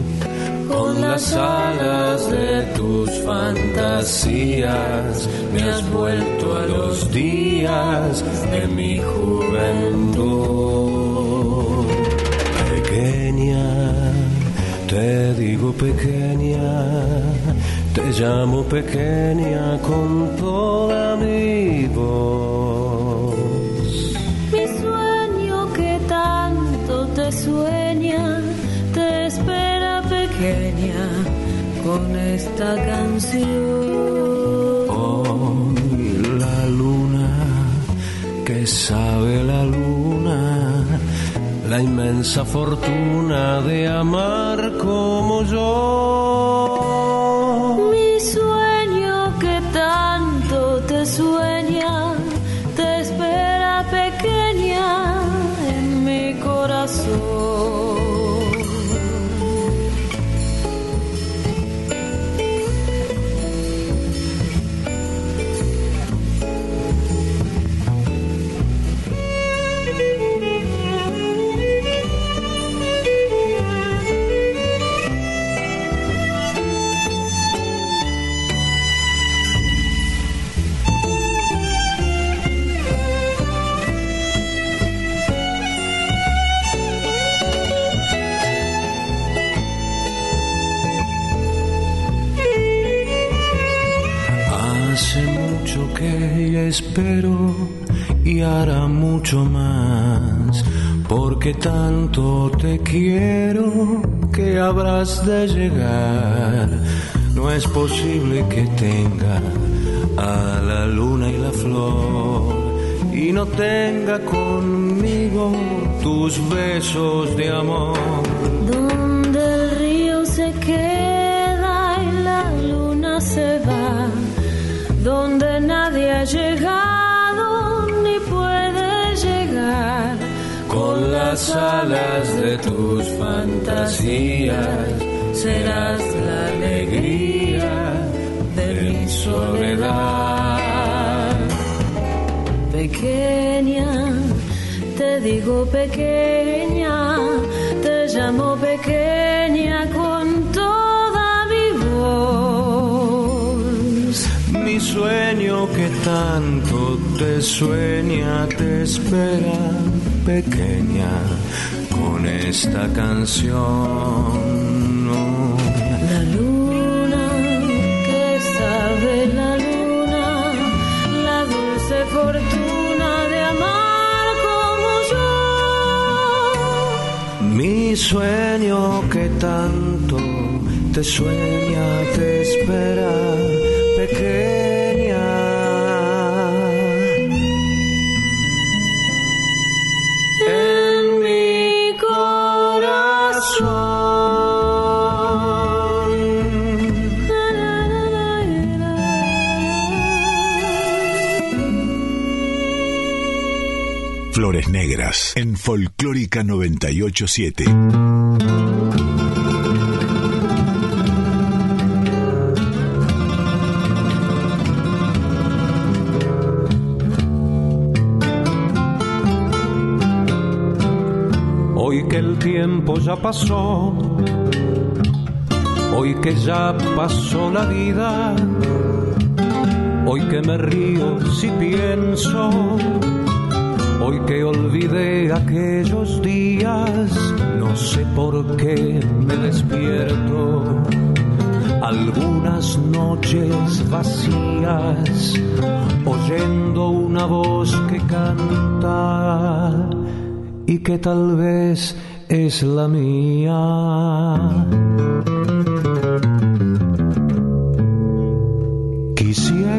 Con las alas de tus fantasías me has vuelto a los días de mi juventud. Pequeña, te digo pequeña te llamo pequeña con toda mi voz. Esta canción. Oh, la luna, que sabe la luna, la inmensa fortuna de amar como yo espero y hará mucho más, porque tanto te quiero que habrás de llegar. No es posible que tenga a la luna y la flor y no tenga conmigo tus besos de amor. Donde el río se queda y la luna se va, donde nadie ha llegado ni puede llegar. Con las alas de tus fantasías serás la alegría de mi soledad. Pequeña, te digo pequeña, que tanto te sueña, te espera pequeña con esta canción. La luna que sabe la luna, la dulce fortuna de amar como yo. Mi sueño que tanto te sueña, te espera En Folclórica 987. Hoy que el tiempo ya pasó, hoy que ya pasó la vida, hoy que me río si pienso, hoy que olvidé aquellos días, no sé por qué me despierto. Algunas noches vacías, oyendo una voz que canta y que tal vez es la mía. Quisiera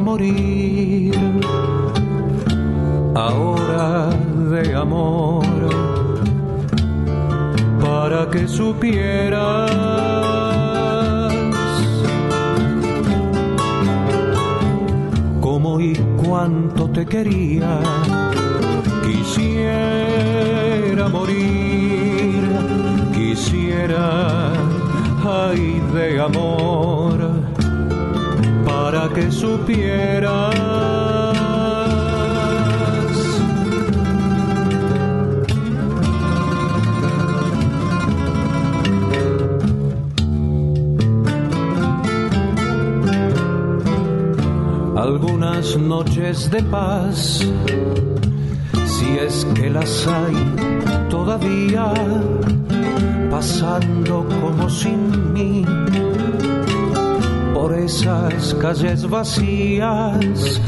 morir ahora de amor para que supieras cómo y cuánto te quería quisiera morir, quisiera, ay de amor, para que supieras. Noches de paz. Si es que las hay todavía, pasando como sin mí por esas calles vacías,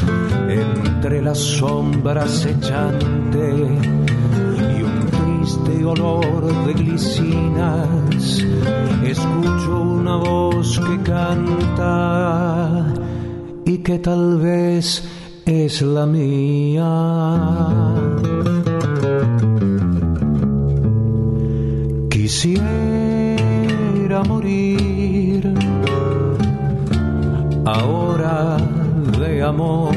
entre las sombras echante y un triste olor de glicinas, escucho una voz que canta y que tal vez es la mía. Quisiera morir ahora de amor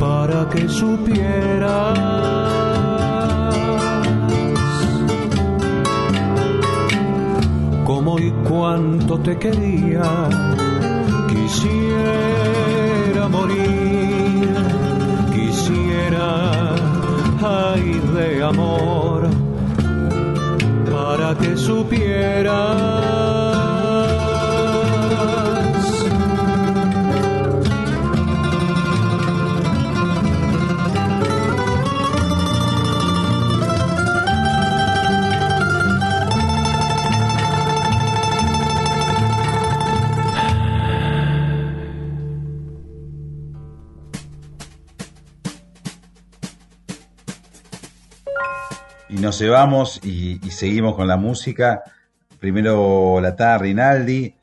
para que supieras cómo y cuánto te quería. Quisiera morir, quisiera, ay de amor, para que supieras. Nos llevamos y, seguimos con la música. Primero la tarde Rinaldi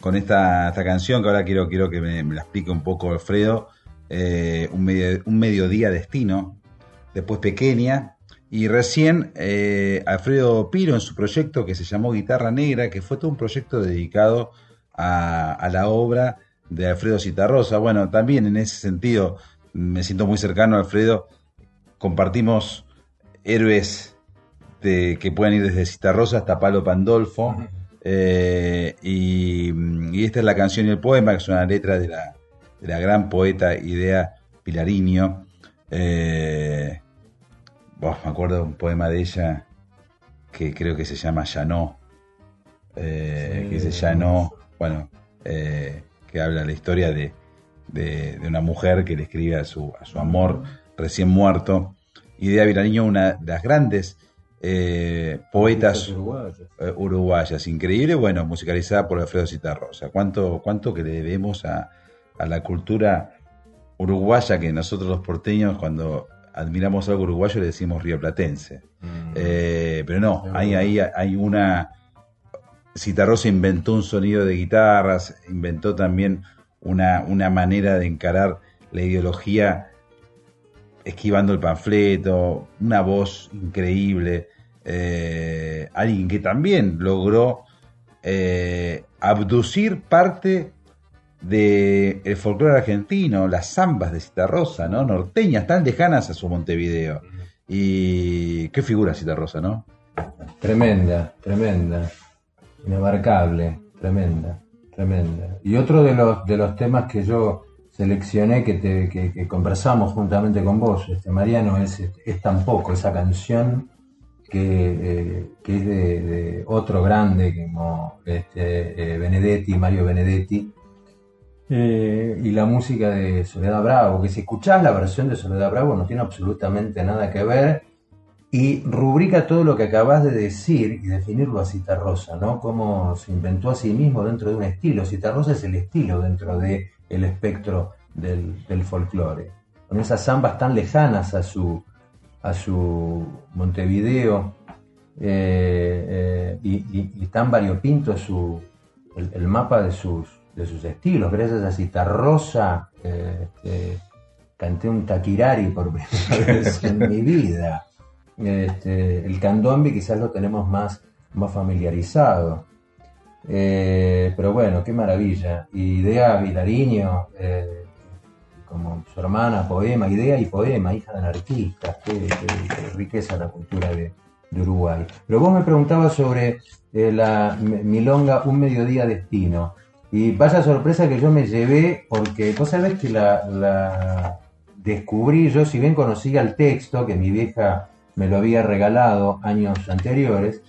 con esta, esta canción que ahora quiero, quiero que me, me la explique un poco Alfredo. eh, un, medio- un mediodía destino. Después Pequeña. Y recién eh, Alfredo Piro en su proyecto que se llamó Guitarra Negra, que fue todo un proyecto dedicado a, a la obra de Alfredo Citarrosa. Bueno, también en ese sentido me siento muy cercano a Alfredo. Compartimos héroes de- que pueden ir desde Citarrosa hasta Palo Pandolfo. Eh, y, y esta es la canción y el poema, que es una letra de la, de la gran poeta Idea Pilariño. Eh, me acuerdo de un poema de ella que creo que se llama Llanó. eh, Sí, que se llanó, bueno, eh, que habla la historia de, de- de una mujer que le escribe a su, a su amor recién muerto. Idea Vilariño, una de las grandes eh, poetas uruguayas. eh, uruguayas, increíble, bueno, musicalizada por Alfredo Citarrosa. ¿Cuánto, cuánto que le debemos a, a la cultura uruguaya que nosotros los porteños cuando admiramos algo uruguayo le decimos rioplatense? Mm. Eh, pero no, hay, hay, hay una... Citarrosa inventó un sonido de guitarras, inventó también una, una manera de encarar la ideología esquivando el panfleto, una voz increíble, eh, alguien que también logró eh, abducir parte de el folclore argentino, las zambas de Citarrosa, ¿no? Norteñas, tan lejanas a su Montevideo. Y qué figura Citarrosa, ¿no? Tremenda, tremenda. Inabarcable, tremenda, tremenda. Y otro de los, de los temas que yo seleccioné, que, te, que, conversamos juntamente con vos, este, Mariano, es, es tampoco esa canción que, eh, que es de, de otro grande como este, eh, Benedetti, Mario Benedetti, eh, y la música de Soledad Bravo, que si escuchás la versión de Soledad Bravo no tiene absolutamente nada que ver y rubrica todo lo que acabas de decir y definirlo a Citarrosa, ¿no? Cómo se inventó a sí mismo dentro de un estilo. Citarrosa es el estilo dentro del el espectro del, del folclore. Con esas zambas tan lejanas a su, a su Montevideo eh, eh, y, tan variopinto su, el, mapa de sus, de sus estilos. Gracias a Citarrosa eh, este, canté un taquirari por primera vez en mi vida. Este, el candombe quizás lo tenemos más, más familiarizado. Eh, pero bueno, qué maravilla. Idea Vilariño, eh, como su hermana, poema, idea y poema, hija de anarquistas, qué, riqueza la cultura de, Uruguay. Pero vos me preguntabas sobre eh, la milonga Un Mediodía Destino. Y vaya sorpresa que yo me llevé, porque vos sabés que la descubrí yo, si bien conocía el texto, que mi vieja me lo había regalado años anteriores,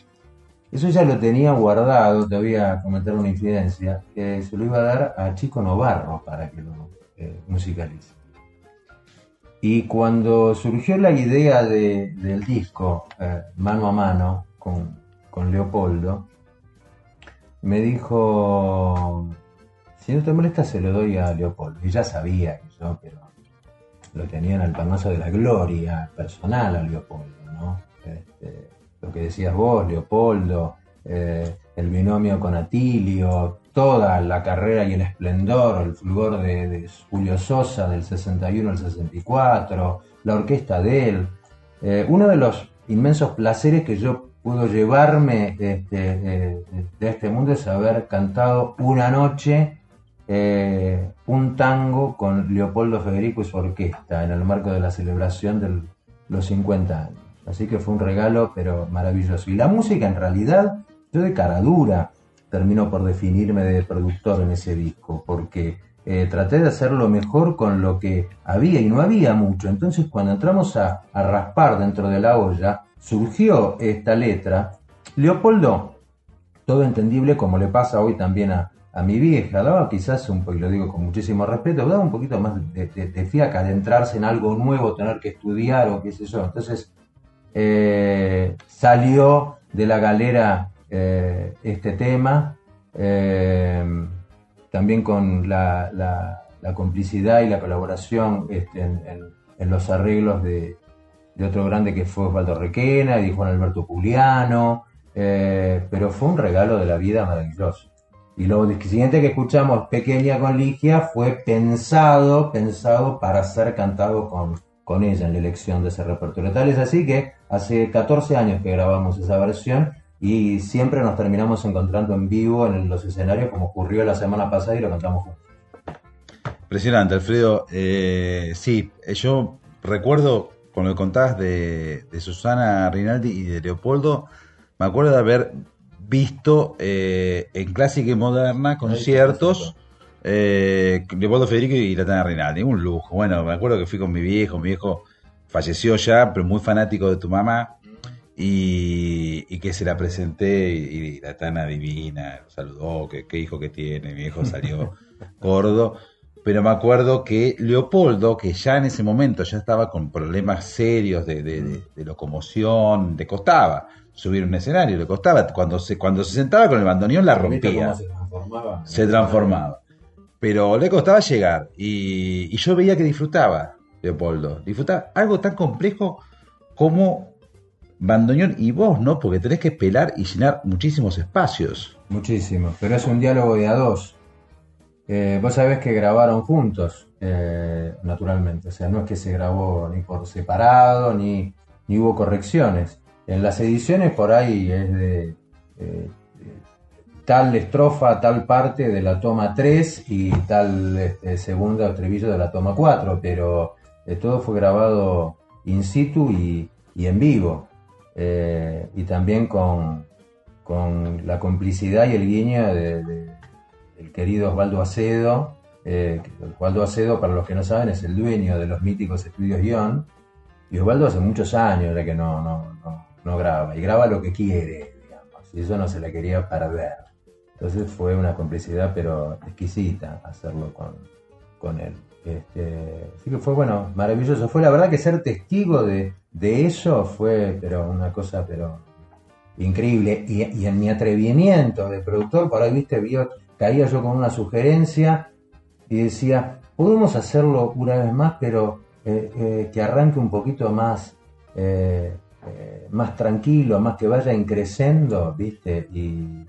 eso ya lo tenía guardado, te voy a comentar una infidencia, que se lo iba a dar a Chico Novarro para que lo eh, musicalice. Y cuando surgió la idea de- del disco eh, Mano a Mano con, con Leopoldo, me dijo, si no te molesta se lo doy a Leopoldo. Y ya sabía que yo, pero lo tenía en el panoso de la gloria personal a Leopoldo, ¿no? Este, lo que decías vos, Leopoldo, eh, el binomio con Atilio, toda la carrera y el esplendor, el fulgor de, Julio Sosa del 61 al 64, la orquesta de él. Eh, uno de los inmensos placeres que yo puedo llevarme este, eh, de este mundo es haber cantado una noche un tango con Leopoldo Federico y su orquesta en el marco de la celebración de los 50 años. Así que fue un regalo, pero maravilloso. Y la música, en realidad, yo de cara dura termino por definirme de productor en ese disco, porque eh, traté de hacerlo mejor con lo que había y no había mucho. Entonces, cuando entramos a, a raspar dentro de la olla, surgió esta letra. Leopoldo, todo entendible como le pasa hoy también a, a mi vieja, daba quizás un y lo digo con muchísimo respeto, daba un poquito más de, de- de fiaca, de entrarse en algo nuevo, tener que estudiar o qué sé yo. Entonces eh, salió de la galera eh, este tema, eh, también con la, la- complicidad y la colaboración este, en, los arreglos de, otro grande que fue Osvaldo Requena y Juan Alberto Puliano, eh, pero fue un regalo de la vida maravilloso. Y lo siguiente que escuchamos, Pequeña con Ligia, fue pensado, pensado para ser cantado con, con ella en la elección de ese repertorio. Tal es así que hace 14 años que grabamos esa versión y siempre nos terminamos encontrando en vivo en los escenarios como ocurrió la semana pasada y lo cantamos juntos. Impresionante, Alfredo. Eh, sí, eh, yo recuerdo, con lo que contabas de, de Susana Rinaldi y de Leopoldo, me acuerdo de haber visto eh, en clásica y moderna conciertos eh, Leopoldo Federico y Latana Rinaldi. Un lujo. Bueno, me acuerdo que fui con mi viejo, mi viejo falleció ya, pero muy fanático de tu mamá. Y, y que se la presenté y, y la Tana divina, lo saludó, qué hijo que tiene, mi viejo salió gordo pero me acuerdo que Leopoldo, que ya en ese momento ya estaba con problemas serios de, de- de- de locomoción, le costaba subir un escenario, le costaba, cuando se, cuando se sentaba con el bandoneón la ¿Viste rompía, cómo se transformaba? se transformaba. Pero le costaba llegar y, yo veía que disfrutaba, Leopoldo, disfrutaba algo tan complejo como bandoneón y voz, ¿no? Porque tenés que pelar y llenar muchísimos espacios. Muchísimo, pero es un diálogo de a dos. Eh, vos sabés que grabaron juntos, eh, naturalmente, o sea, no es que se grabó ni por separado, ni, ni hubo correcciones. En las ediciones por ahí es de eh, tal estrofa, tal parte de la toma 3 y tal este, segunda estribillo de la toma 4, pero eh, todo fue grabado in situ y, y en vivo. Eh, y también con, con la complicidad y el guiño de, de- del querido Osvaldo Acedo. Eh, Osvaldo Acedo, para los que no saben, es el dueño de los míticos estudios Guión. Y Osvaldo hace muchos años ya que no, no, no, no graba. Y graba lo que quiere, digamos. Y eso no se la quería perder. Entonces fue una complicidad, pero exquisita, hacerlo con, con él. Este, así que fue, bueno, maravilloso. Fue la verdad que ser testigo de, de eso fue, pero una cosa, pero increíble. Y, en mi atrevimiento de productor, por ahí, viste, vio, caía yo con una sugerencia y decía, podemos hacerlo una vez más, pero eh, eh, que arranque un poquito más, eh, más tranquilo, más que vaya increciendo, viste, y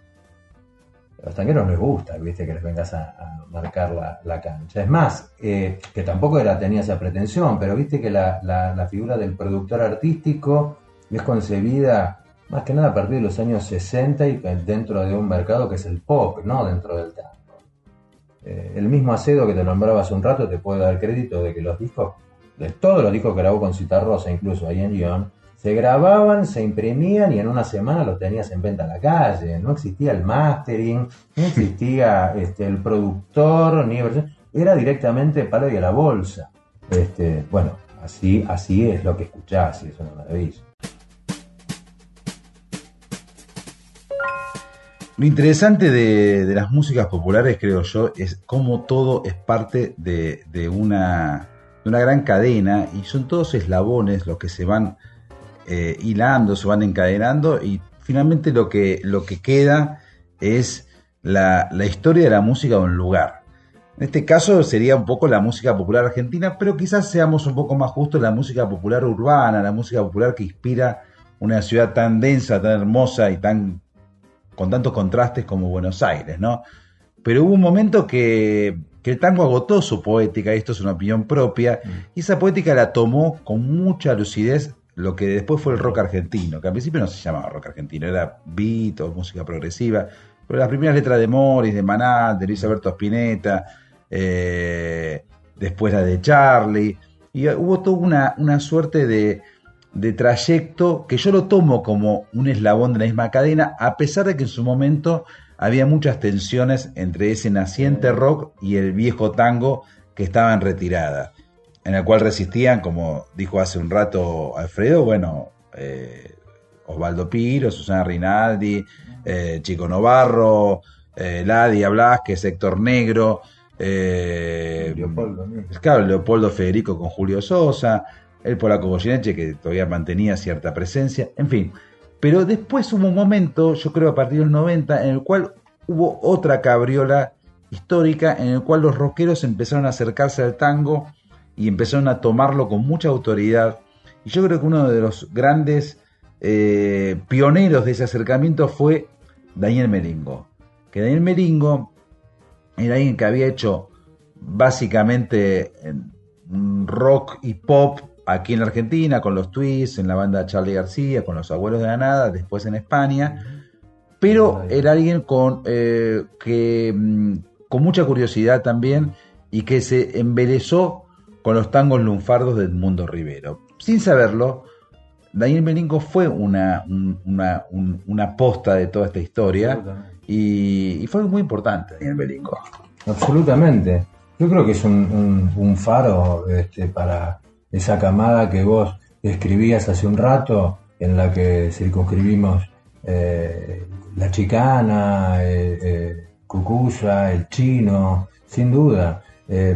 a los tangueros les gusta, viste, que les vengas a, marcar la, cancha. Es más, eh, que tampoco era, tenía esa pretensión, pero viste que la, figura del productor artístico es concebida más que nada a partir de los años 60 y dentro de un mercado que es el pop, no dentro del tango. Eh, el mismo Acedo que te nombraba hace un rato te puede dar crédito de que los discos, de todos los discos que grabó con Cita Rosa, incluso ahí en Lyon, se grababan, se imprimían y en una semana los tenías en venta en la calle. No existía el mastering, no existía este, el productor, ni. Era directamente palo y a la bolsa. Este, bueno, así, así es lo que escuchás y es una maravilla. Lo interesante de, de las músicas populares, creo yo, es cómo todo es parte de, de una, de una gran cadena y son todos eslabones los que se van eh, hilando, se van encadenando y finalmente lo que, lo que queda es la, la historia de la música de un lugar. En este caso sería un poco la música popular argentina, pero quizás seamos un poco más justos la música popular urbana, la música popular que inspira una ciudad tan densa, tan hermosa y tan con tantos contrastes como Buenos Aires, ¿no? Pero hubo un momento que, que el tango agotó su poética, y esto es una opinión propia, y esa poética la tomó con mucha lucidez lo que después fue el rock argentino, que al principio no se llamaba rock argentino, era beat o música progresiva, pero las primeras letras de Morris, de Maná, de Luis Alberto Spinetta, eh, después la de Charlie, y hubo toda una, una suerte de, de trayecto que yo lo tomo como un eslabón de la misma cadena, a pesar de que en su momento había muchas tensiones entre ese naciente rock y el viejo tango que estaba en retirada, en el cual resistían, como dijo hace un rato Alfredo, bueno, eh, Osvaldo Piro, Susana Rinaldi, eh, Chico Novarro, eh, Ladia Blasquez, Héctor Negro, eh, Leopoldo, claro, Leopoldo Federico con Julio Sosa, el polaco Goyeneche que todavía mantenía cierta presencia, en fin. Pero después hubo un momento, yo creo a partir del 90, en el cual hubo otra cabriola histórica en el cual los rockeros empezaron a acercarse al tango y empezaron a tomarlo con mucha autoridad. Y yo creo que uno de los grandes eh, pioneros de ese acercamiento fue Daniel Melingo. Que Daniel Melingo era alguien que había hecho básicamente eh, rock y pop aquí en la Argentina, con los Twists, en la banda Charlie García, con los Abuelos de la Nada, después en España, pero era alguien con, eh, que, mm, con mucha curiosidad también y que se embelezó con los tangos lunfardos del mundo Rivero. Sin saberlo, Daniel Melingo fue una, un- una, un- una posta de toda esta historia y, y fue muy importante Daniel Melingo. Absolutamente. Yo creo que es un, faro este, para esa camada que vos describías hace un rato, en la que circunscribimos eh, la chicana, eh, eh, Cucuya, el chino, sin duda. Eh,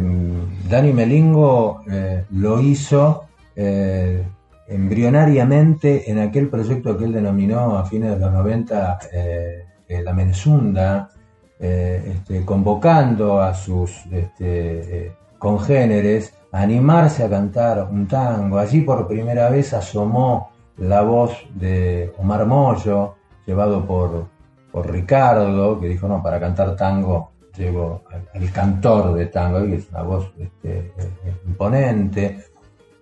Dani Melingo eh, lo hizo eh, embrionariamente en aquel proyecto que él denominó a fines de los 90 eh, La Menzunda, este, convocando a sus este, congéneres a animarse a cantar un tango. Allí por primera vez asomó la voz de Omar Mollo, llevado por, por Ricardo, que dijo, no, para cantar tango llevo al cantor de tango, que es una voz este, eh, imponente.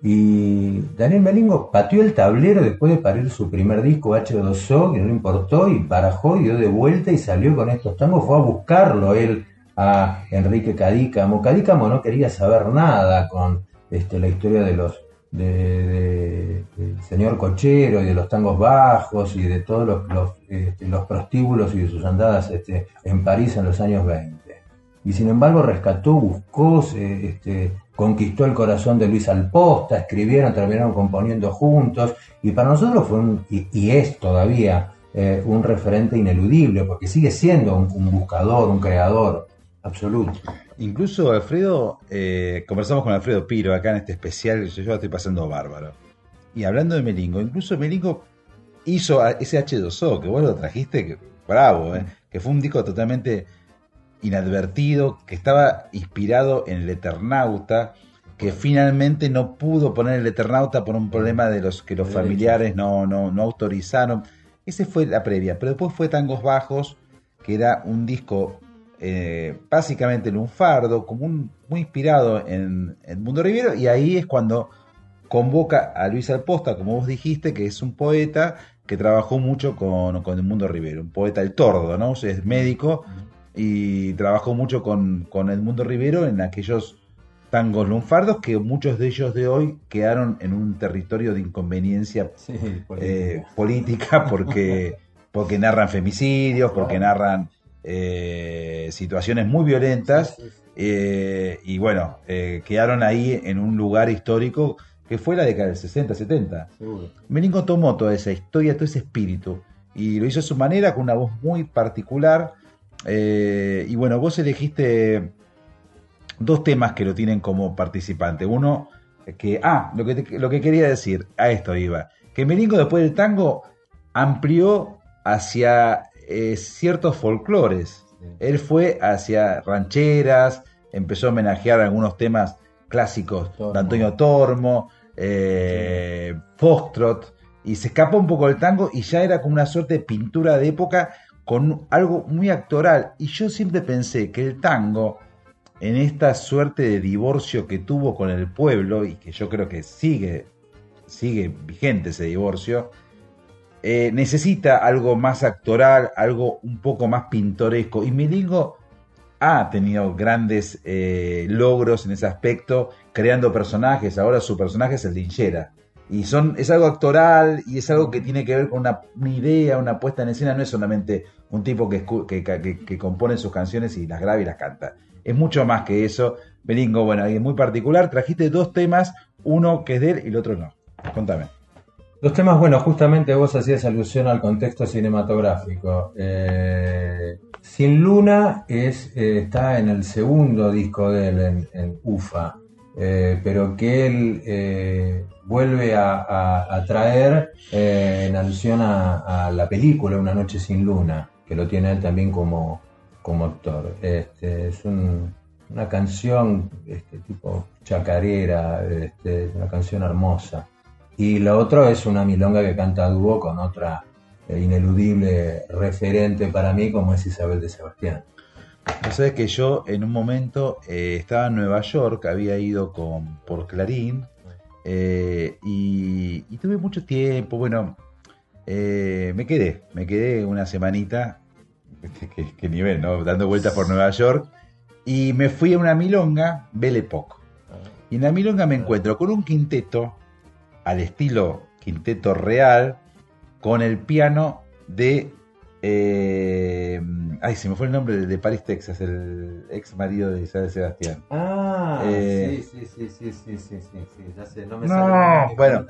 Y Daniel Melingo pateó el tablero después de parir su primer disco H2O, que no le importó, y barajó y dio de vuelta y salió con estos tangos. Fue a buscarlo él a Enrique Cadícamo. Cadícamo no quería saber nada con este, la historia de los de, de- del señor cochero y de los tangos bajos y de todos los, los, este, los prostíbulos y de sus andadas este, en París en los años 20. Y sin embargo rescató, buscó, se, este, conquistó el corazón de Luis Alposta, escribieron, terminaron componiendo juntos, y para nosotros fue un, y, es todavía eh, un referente ineludible, porque sigue siendo un buscador, un creador absoluto. Incluso Alfredo, eh, conversamos con Alfredo Piro acá en este especial, yo, la estoy pasando bárbaro. Y hablando de Melingo, incluso Melingo hizo ese H2O, que vos lo trajiste, que, bravo, eh, que fue un disco totalmente inadvertido, que estaba inspirado en el Eternauta, que finalmente no pudo poner el Eternauta por un problema de los que los familiares no, no, no autorizaron. Ese fue la previa, pero después fue Tangos Bajos, que era un disco eh, básicamente lunfardo, como un, muy inspirado en el mundo Rivero, y ahí es cuando convoca a Luis Alposta, como vos dijiste, que es un poeta que trabajó mucho con, con el mundo Rivero, un poeta del tordo, ¿no? Es médico y trabajó mucho con, con el mundo Rivero en aquellos tangos lunfardos que muchos de ellos de hoy quedaron en un territorio de inconveniencia Sí, eh, política porque, porque narran femicidios, porque narran eh, situaciones muy violentas eh, y bueno, eh, quedaron ahí en un lugar histórico que fue la década del 60, 70. seguro. Melingo tomó toda esa historia, todo ese espíritu y lo hizo a su manera con una voz muy particular. y bueno, vos elegiste dos temas que lo tienen como participante. Uno, que, ah, lo que, te- lo que quería decir, a esto iba, que Melingo después del tango amplió hacia eh, ciertos folclores. Él fue hacia rancheras, empezó a homenajear algunos temas clásicos Tormo. de Antonio Tormo, eh, Foxtrot, y se escapó un poco del tango y ya era como una suerte de pintura de época con algo muy actoral. Y yo siempre pensé que el tango, en esta suerte de divorcio que tuvo con el pueblo, y que yo creo que sigue, sigue vigente ese divorcio, eh, necesita algo más actoral, algo un poco más pintoresco. Y Melingo ha tenido grandes eh, logros en ese aspecto, creando personajes. Ahora su personaje es el Linchera. Y son, es algo actoral y es algo que tiene que ver con una, idea, una puesta en escena. No es solamente un tipo que, que, que- compone sus canciones y las graba y las canta. Es mucho más que eso. Melingo, bueno, y muy particular. Trajiste dos temas, uno que es de él y el otro no. Contame. Los temas, bueno, justamente vos hacías alusión al contexto cinematográfico. Eh, Sin Luna es, eh, está en el segundo disco de él, en, UFA, eh, pero que él eh, vuelve a, traer en alusión a, a la película Una Noche Sin Luna, que lo tiene él también como, como actor. Este, es un- una canción este, tipo chacarera, este, una canción hermosa. Y lo otro es una milonga que canta a dúo con otra eh, ineludible referente para mí como es Isabel de Sebastián. Vos sabés que yo en un momento eh, estaba en Nueva York, había ido con, por Clarín eh, y, tuve mucho tiempo, bueno, me quedé, me quedé una semanita, qué, qué nivel, ¿no? Dando vueltas por Nueva York y me fui a una milonga, Belle Époque. Y en la milonga me encuentro con un quinteto al estilo quinteto real, con el piano de eh, ay, se me fue el nombre de, de Paris, Texas, el ex marido de Isabel Sebastián. Ah, Eh, sí, sí, sí, sí, sí, sí, sí, ya sé, no me No, sale. bueno.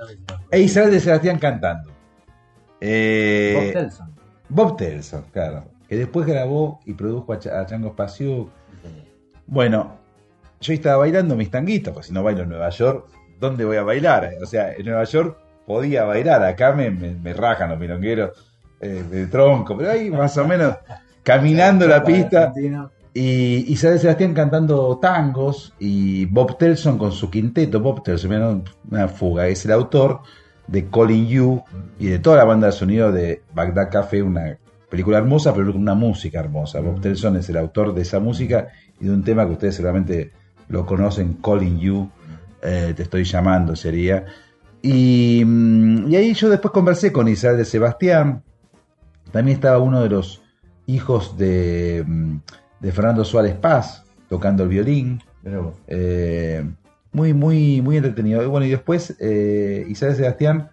E Isabel de Sebastián cantando. Eh, Bob Telson. Bob Telson, claro. Que después grabó y produjo a, Ch- a Chango Spasiuk. Bueno, yo estaba bailando mis tanguitos, pues si no bailo en Nueva York, ¿dónde voy a bailar? O sea, en Nueva York podía bailar, acá me, me, me rajan los milongueros eh, de tronco, pero ahí más o menos caminando la pista. Y Isabel Sebastián cantando tangos y Bob Telson con su quinteto. Bob Telson, una fuga, es el autor de Calling You y de toda la banda de sonido de Bagdad Café, una película hermosa, pero con una música hermosa. Bob Telson es el autor de esa música y de un tema que ustedes seguramente lo conocen, Calling You. Eh, te estoy llamando sería. Y, mm, y ahí yo después conversé con Isabel de Sebastián, también estaba uno de los hijos de, mm, de Fernando Suárez Paz tocando el violín. Eh, muy, muy, muy entretenido. Y bueno, y después eh, Isabel Sebastián,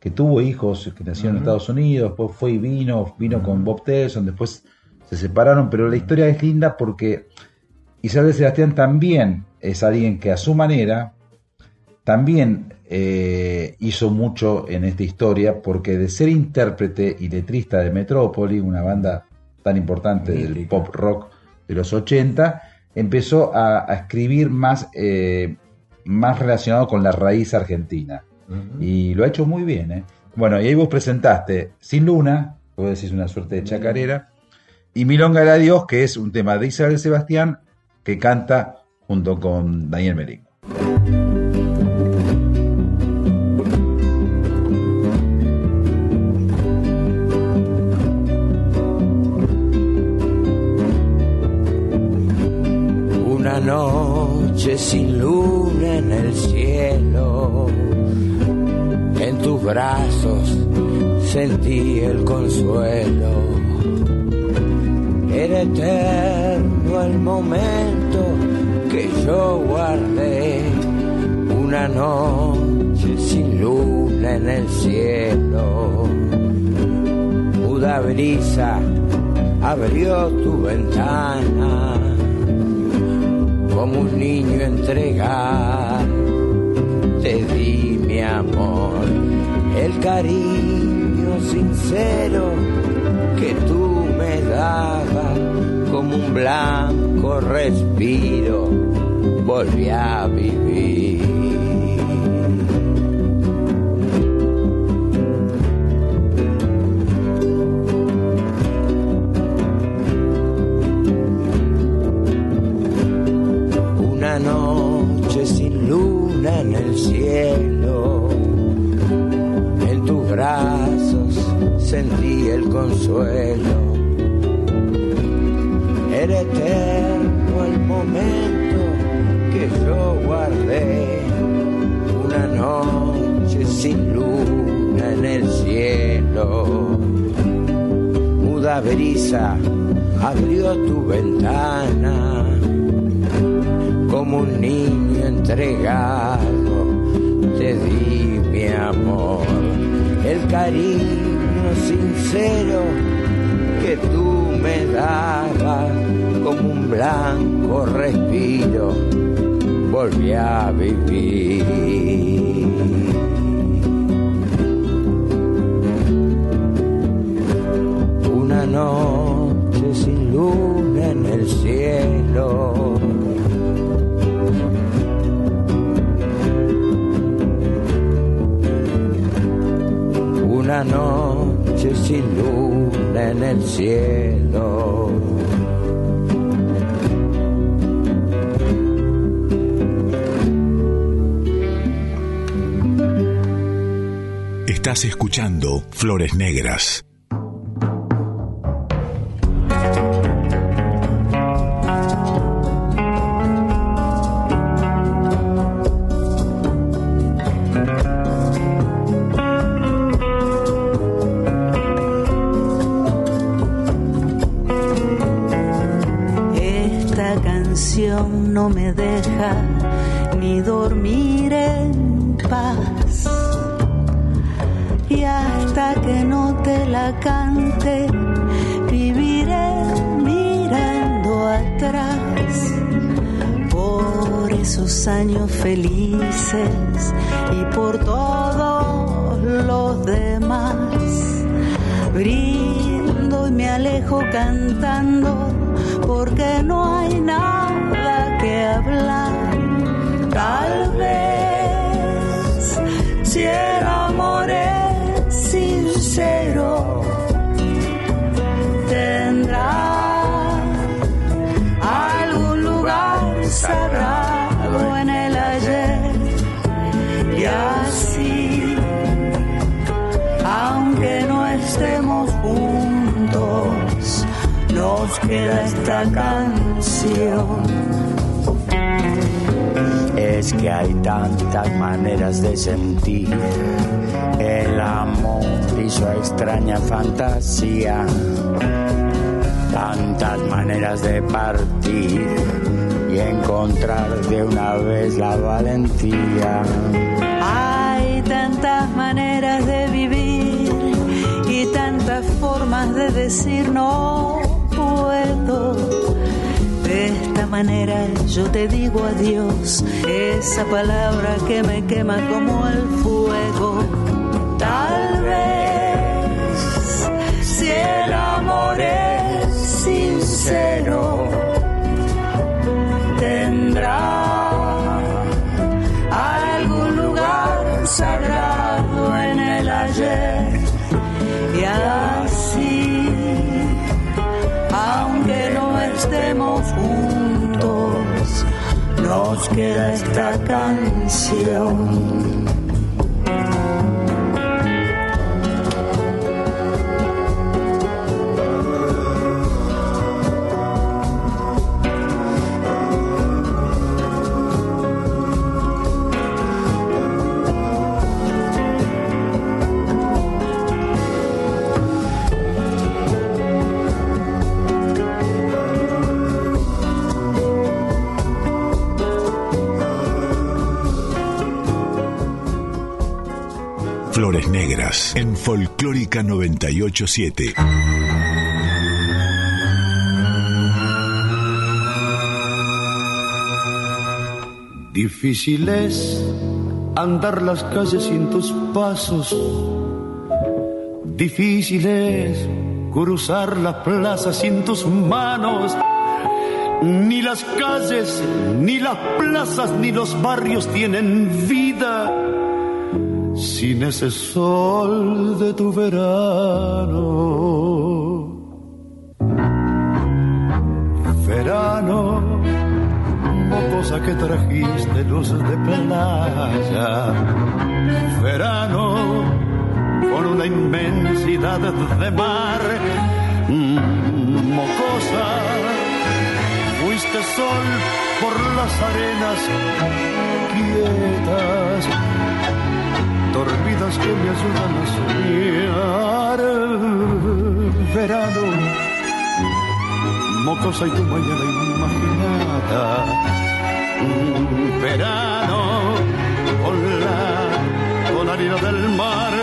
que tuvo hijos que nacieron en. Estados Unidos, después fue y vino, vino con Bob Telson, después se separaron, pero la historia es linda porque Isabel Sebastián también es alguien que a su manera también eh, hizo mucho en esta historia porque de ser intérprete y letrista de Metrópoli, una banda tan importante del pop rock de los 80, empezó a, a escribir más, eh, más relacionado con la raíz argentina. Y lo ha hecho muy bien. ¿eh? Bueno, y ahí vos presentaste Sin Luna, que vos decís una suerte de chacarera, y Milonga de Dios, que es un tema de Isabel Sebastián, que canta junto con Daniel Merengue. Noche sin luna en el cielo, en tus brazos sentí el consuelo. Era eterno el momento que yo guardé, una noche sin luna en el cielo. Muda brisa abrió tu ventana como un niño entregar. Te di mi amor, el cariño sincero que tú me dabas como un blanco respiro. Volví a vivir. Abrió tu ventana como un niño entregado, te di mi amor, el cariño sincero que tú me dabas como un blanco respiro, volví a vivir. Escuchando Flores Negras. Te la cante, viviré mirando atrás por esos años felices y por todos los demás. Brindo y me alejo cantando porque no hay nada que hablar. Tal vez esta canción. es que hay tantas maneras de sentir. El amor y su extraña fantasía. Tantas maneras de partir y encontrar de una vez la valentía. Hay tantas maneras de vivir y tantas formas de decir no De esta manera yo te digo adiós, esa palabra que me quema como el fuego. Tal vez si el amor es sincero, tendrá algún lugar sagrado no estemos juntos, nos queda esta canción. En Folclórica 987. Difícil es andar las calles sin tus pasos. Difícil es cruzar las plazas sin tus manos. Ni las calles, ni las plazas, ni los barrios tienen vida sin ese sol de tu verano. Verano, cosa que trajiste luz de playa. Verano, con una inmensidad de mar. Mm, Mocosa, fuiste sol por las arenas quietas dormidas que me ayudan a soñar. Verano, mocosa y tu mañana imaginada. Verano, con la tonalidad del mar.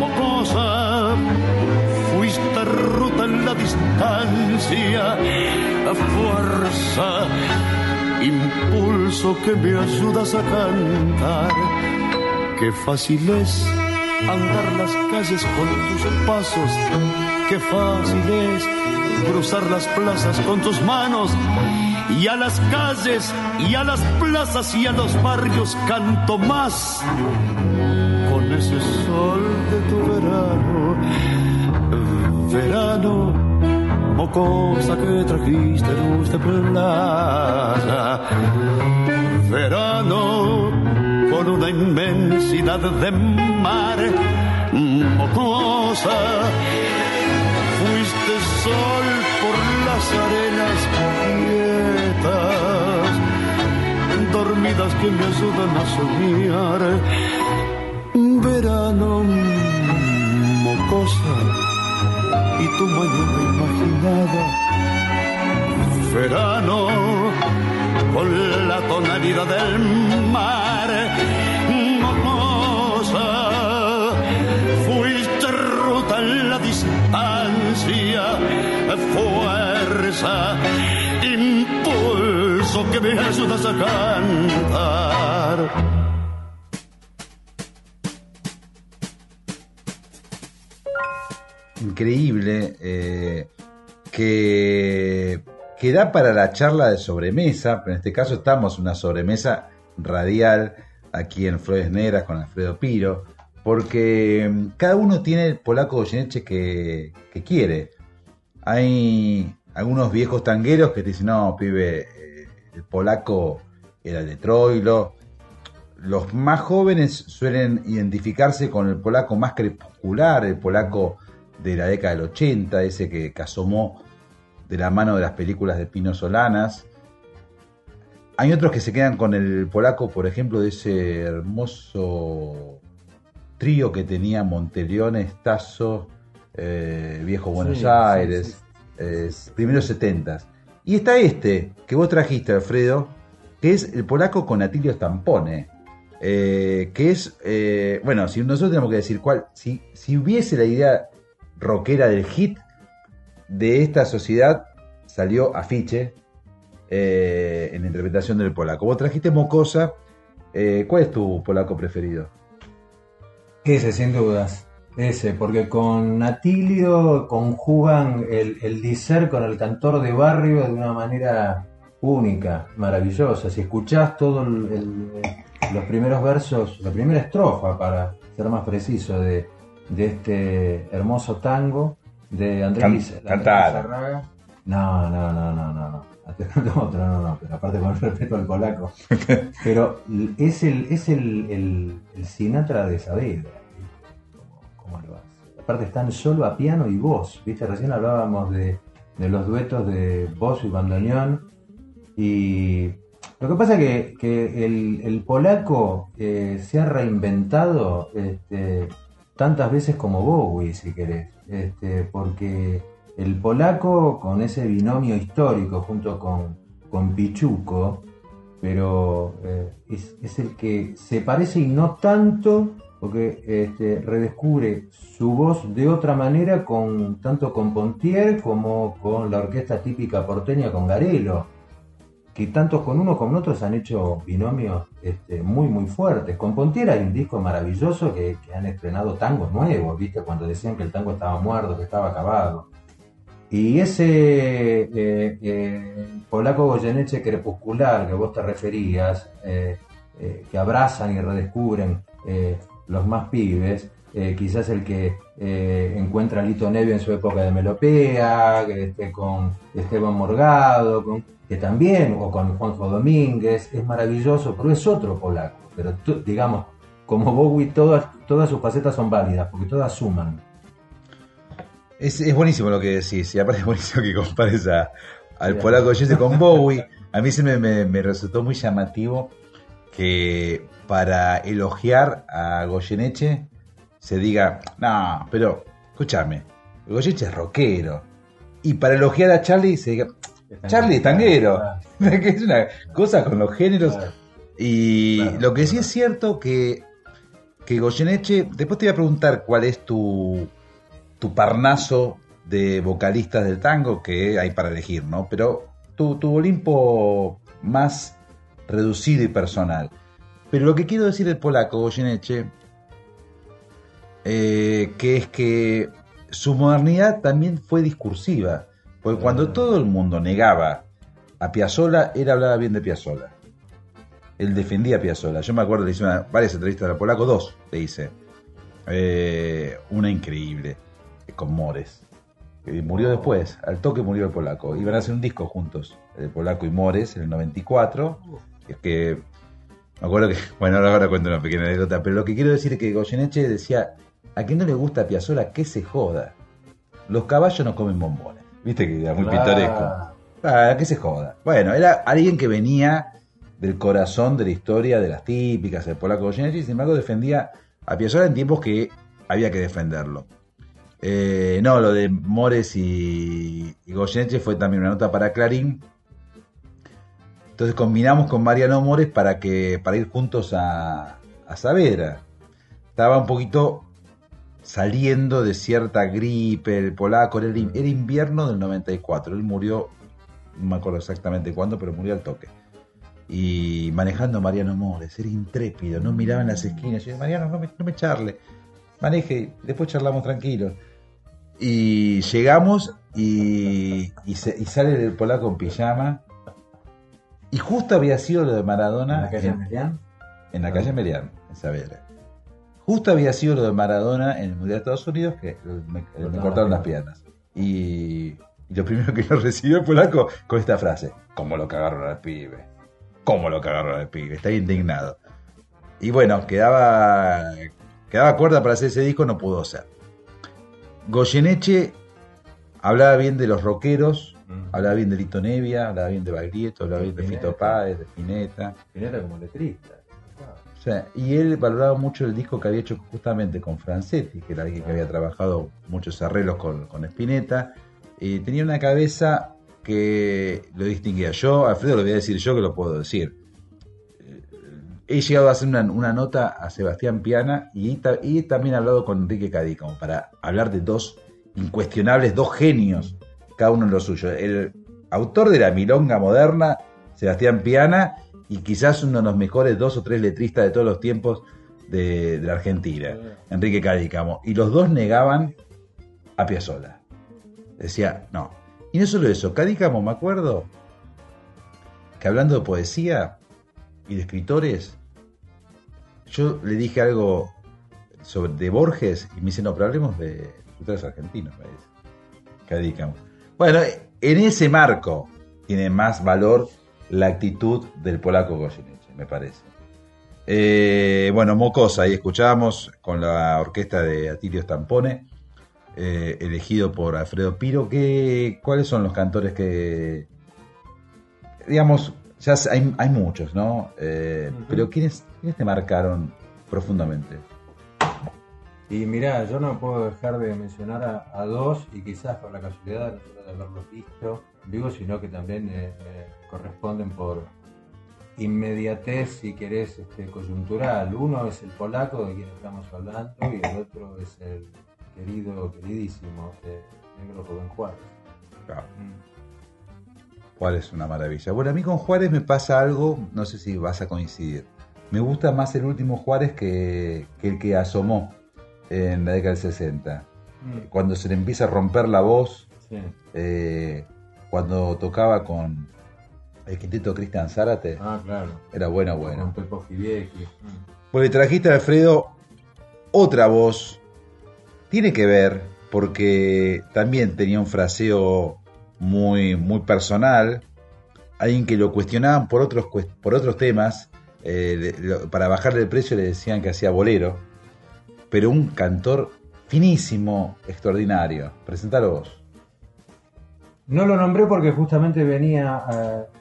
Mocosa, fuiste ruta en la distancia, a fuerza impulso que me ayudas a cantar. Qué fácil es andar las calles con tus pasos, qué fácil es cruzar las plazas con tus manos. Y a las calles, y a las plazas, y a los barrios canto más. Con ese sol de tu verano, verano mocosa que trajiste luz de. Verano con una inmensidad de mar. Mocosa, fuiste sol por las arenas quietas, dormidas que me ayudan a soñar. Verano, mocosa y tu mañana imaginada. Verano con la tonalidad del mar. Momosa, fuiste ruta en la distancia, fuerza, impulso que me ayudas a cantar. increíble eh, que, que da para la charla de sobremesa, pero en este caso estamos en una sobremesa radial aquí en Flores Negras con Alfredo Piro, porque mm, cada uno tiene el polaco Goyeneche que, que quiere. Hay algunos viejos tangueros que dicen, no, pibe, eh, el polaco era el de Troilo. Los más jóvenes suelen identificarse con el polaco más crepuscular, el polaco de la década del 80, ese que, que asomó de la mano de las películas de Pino Solanas. hay otros que se quedan con el polaco, por ejemplo, de ese hermoso trío que tenía Monteleone, Tazo, eh, Viejo Buenos Sí, Aires, sí, es primeros setentas. Y está este, que vos trajiste, Alfredo, que es el polaco con Atilio Stampone. eh, que es, eh, bueno, si nosotros tenemos que decir cuál, si, si hubiese la idea rockera del hit de esta sociedad, salió afiche eh, en la interpretación del polaco. Vos trajiste Mocosa, eh, ¿cuál es tu polaco preferido? Ese, sin dudas. Ese, porque con Atilio conjugan el, el diser con el cantor de barrio de una manera única, maravillosa. Si escuchás todos los primeros versos, la primera estrofa, para ser más preciso, de, de este hermoso tango de Andrés Can-. Lizarraga. No, no, no, no, no, no. Otro, no, no, pero aparte con respeto al polaco. Pero es el, es el, el, el Sinatra de Saavedra. ¿Cómo, cómo lo hace? Aparte están solo a piano y voz. ¿Viste? Recién hablábamos de, de los duetos de voz y bandoneón. Y lo que pasa es que, que el, el polaco eh, se ha reinventado este, tantas veces como Bowie, si querés. Este, porque el polaco, con ese binomio histórico junto con, con Pichuco, pero eh, es, el que se parece y no tanto, porque este, redescubre su voz de otra manera, con tanto con Pontier como con la orquesta típica porteña con Garelo, que tanto con uno como otros han hecho binomios este, muy muy fuertes. Con Pontier hay un disco maravilloso que, han estrenado tangos nuevos, ¿viste? Cuando decían que el tango estaba muerto, que estaba acabado. Y ese eh, eh, polaco Goyeneche crepuscular que vos te referías, eh, que abrazan y redescubren los más pibes, eh, quizás el que eh, encuentra a Lito Nevia en su época de Melopea, que, este, con Esteban Morgado, con- que también, o con Juanjo Domínguez, es maravilloso, pero es otro polaco. Pero digamos, como Bowie, todas, todas sus facetas son válidas, porque todas suman. Es, es buenísimo lo que decís, y aparte es buenísimo que compares a- al polaco Goyeneche con Bowie. A mí se me, me- me resultó muy llamativo que para elogiar a Goyeneche se diga, no, pero escúchame, Goyeneche es rockero. Y para elogiar a Charlie se diga, Charlie es tanguero. que es una cosa con los géneros. Claro. Y Claro, lo que sí es cierto que, que Goyeneche, después te voy a preguntar cuál es tu, tu parnaso de vocalistas del tango que hay para elegir, ¿no? Pero tu, tu Olimpo más reducido y personal. Pero lo que quiero decir del polaco Goyeneche, eh, que es que su modernidad también fue discursiva. Porque cuando todo el mundo negaba a Piazzolla, él hablaba bien de Piazzolla. Él defendía a Piazzolla. Yo me acuerdo, le hice una- varias entrevistas al polaco, dos le hice. Eh, una increíble, con Mores. murió después, al toque murió el polaco. Iban a hacer un disco juntos, el polaco y Mores, en el 94. Es que, me acuerdo que, bueno, ahora cuento una pequeña anécdota, pero lo que quiero decir es que Goyeneche decía, a quien no le gusta Piazzolla, que se joda. Los caballos no comen bombones. Viste que era muy Claro. pintoresco. Ah, que se joda. Bueno, era alguien que venía del corazón de la historia de las típicas, el polaco Goyeneche, y sin embargo defendía a Piazzolla en tiempos que había que defenderlo. Eh, no, lo de Mores y, y Goyeneche fue también una nota para Clarín. Entonces combinamos con Mariano Mores para que para ir juntos a, a Saavedra. Estaba un poquito saliendo de cierta gripe, el polaco, era, era invierno del 94. Él murió, no me acuerdo exactamente cuándo, pero murió al toque. Y manejando Mariano Mores, era intrépido, no miraba en las esquinas. Yo decía, Mariano, no me, no me charle, maneje, después charlamos tranquilos. Y llegamos y, y, se- y sale el polaco en pijama. Y justo había sido lo de Maradona ¿En la calle en- Merian? en la calle Merian, en Saavedra. Justo había sido lo de Maradona en el Mundial de Estados Unidos que me, me Cortaron cortaron las las piernas. Y, y lo primero que lo recibió el polaco con esta frase: ¿Cómo lo cagaron al pibe? ¿Cómo lo cagaron al pibe? Está indignado. Y bueno, quedaba, quedaba cuerda para hacer ese disco, no pudo ser. Goyeneche hablaba bien de los rockeros Hablaba bien de Lito Nevia, hablaba bien de Baglietto, hablaba bien de. Fito Páez, de Spinetta. Spinetta como letrista. Y él valoraba mucho el disco que había hecho justamente con Francetti, que era alguien que había trabajado muchos arreglos con, Spinetta. Tenía una cabeza que lo distinguía. Yo, Alfredo, lo voy a decir yo que lo puedo decir. Eh, He llegado a hacer una, nota a Sebastián Piana y, y también he hablado con Enrique Cadí, como para hablar de dos incuestionables, dos genios, cada uno en lo suyo. El autor de la milonga moderna, Sebastián Piana, y quizás uno de los mejores dos o tres letristas de todos los tiempos de, de la Argentina, Enrique Cadícamo. Y los dos negaban a Piazzolla. Decía, no. Y no solo eso, Cadícamo, me acuerdo que hablando de poesía y de escritores, yo le dije algo sobre, de Borges y me dice, no, pero hablemos de escritores argentinos, me dice. Cadícamo. Bueno, en ese marco tiene más valor la actitud del polaco Goyeneche, me parece. Eh, bueno, Mocosa, ahí escuchábamos con la orquesta de Atilio Stampone, eh, elegido por Alfredo Piro. ¿Qué, ¿Cuáles son los cantores que, digamos, ya hay, hay muchos, ¿no? Eh, Pero ¿quiénes, ¿quiénes te marcaron profundamente? Y mirá, yo no puedo dejar de mencionar a, a dos, y quizás por la casualidad de haberlos visto vivo, sino que también eh, eh, corresponden por inmediatez, si querés, este, coyuntural. Uno es el polaco de quien estamos hablando, y el otro es el querido, queridísimo eh, negro Rubén Juárez. ¿Cuál es una maravilla? Bueno, a mí con Juárez me pasa algo, no sé si vas a coincidir. Me gusta más el último Juárez que, que el que asomó en la década del 60. Mm. Cuando se le empieza a romper la voz, Sí. eh, cuando tocaba con el quinteto Cristian Zárate, Ah, claro. era bueno, bueno. Con Pepo. Mm. Porque trajiste, Alfredo, otra voz. Tiene que ver, porque también tenía un fraseo muy, muy personal. Alguien que lo cuestionaban por otros, por otros temas. eh, lo- para bajarle el precio le decían que hacía bolero. Pero un cantor finísimo, extraordinario. Presentalo vos. No lo nombré porque justamente venía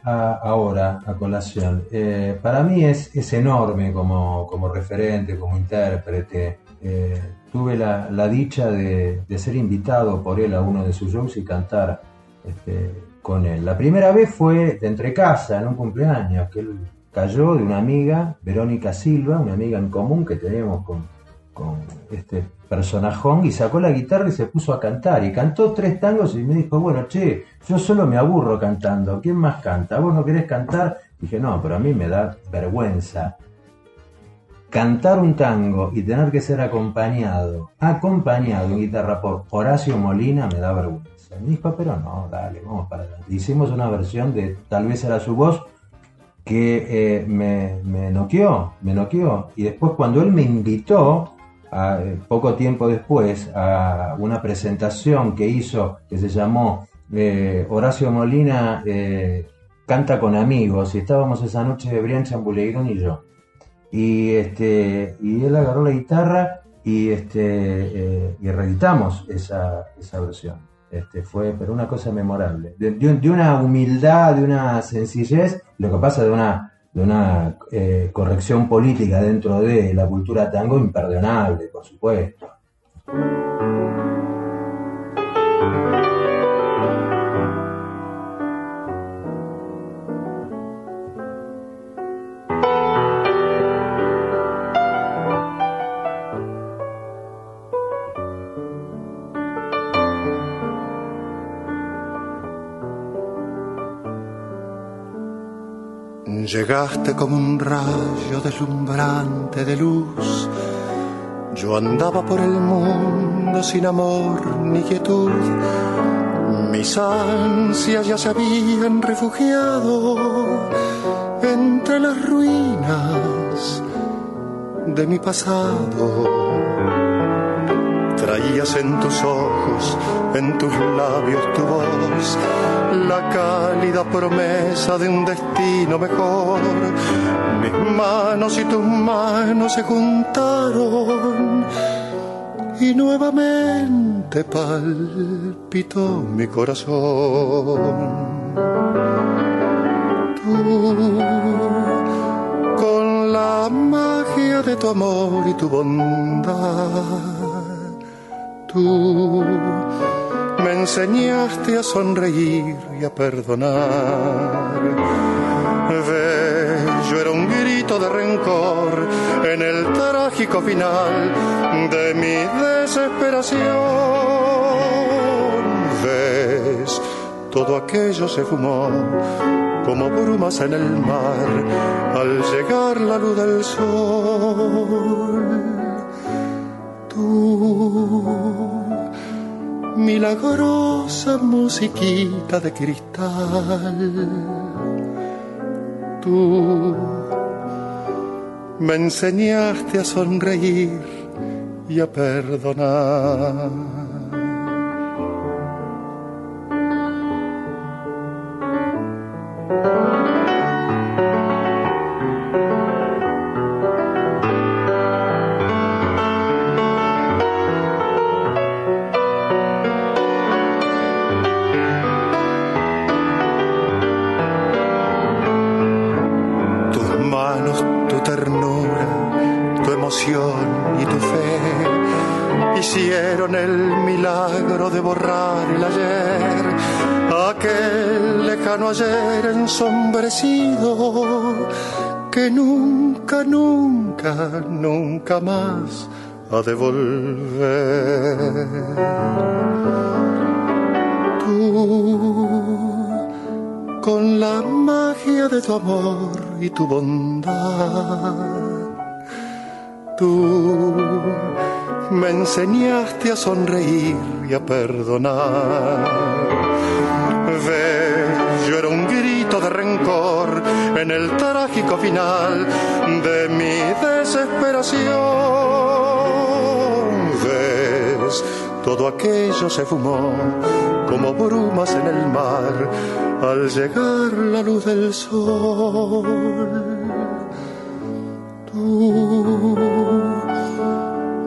a- ahora a colación. Eh, para mí es, es enorme como, como referente, como intérprete. Eh, tuve la, la dicha de, de ser invitado por él a uno de sus shows y cantar este, con él. La primera vez fue de entre casa, en un cumpleaños, que él cayó de una amiga, Verónica Silva, una amiga en común que tenemos con, con este personajón y sacó la guitarra y se puso a cantar y cantó tres tangos y me dijo, bueno, che, yo solo me aburro cantando, ¿quién más canta? ¿Vos no querés cantar? Dije, no, pero a mí me da vergüenza cantar un tango y tener que ser acompañado, acompañado en guitarra por Horacio Molina me da vergüenza. Me dijo, pero no, dale, vamos para adelante. Hicimos una versión de Tal vez era su voz que eh, me, me noqueó, me noqueó. Y después cuando él me invitó, eh, poco tiempo después, a una presentación que hizo, que se llamó eh, Horacio Molina eh, Canta con Amigos, y estábamos esa noche Brian Chambuleirón y yo. Y, este, y él agarró la guitarra y, este, y reeditamos esa, esa versión. Este, fue pero una cosa memorable. De, de una humildad, de una sencillez, lo que pasa de una, de una eh, corrección política dentro de la cultura tango imperdonable, por supuesto. Llegaste como un rayo deslumbrante de luz. Yo andaba por el mundo sin amor ni quietud. Mis ansias ya se habían refugiado entre las ruinas de mi pasado. Traías en tus ojos, en tus labios tu voz, la cálida promesa de un destino mejor. Mis manos y tus manos se juntaron y nuevamente te palpitó mi corazón. Tú, con la magia de tu amor y tu bondad, tú me enseñaste a sonreír y a perdonar. Bello era un grito de rencor en el trágico final de mi desesperación. Ves, todo aquello se fumó como brumas en el mar al llegar la luz del sol. Tú milagrosa musiquita de cristal. Tú me enseñaste a sonreír y a perdonar. Más ha de volver. Tú con la magia de tu amor y tu bondad. Tú me enseñaste a sonreír y a perdonar. Bello era un grito de rencor en el trágico final de mi desesperación. Todo aquello se fumó como brumas en el mar al llegar la luz del sol. Tú,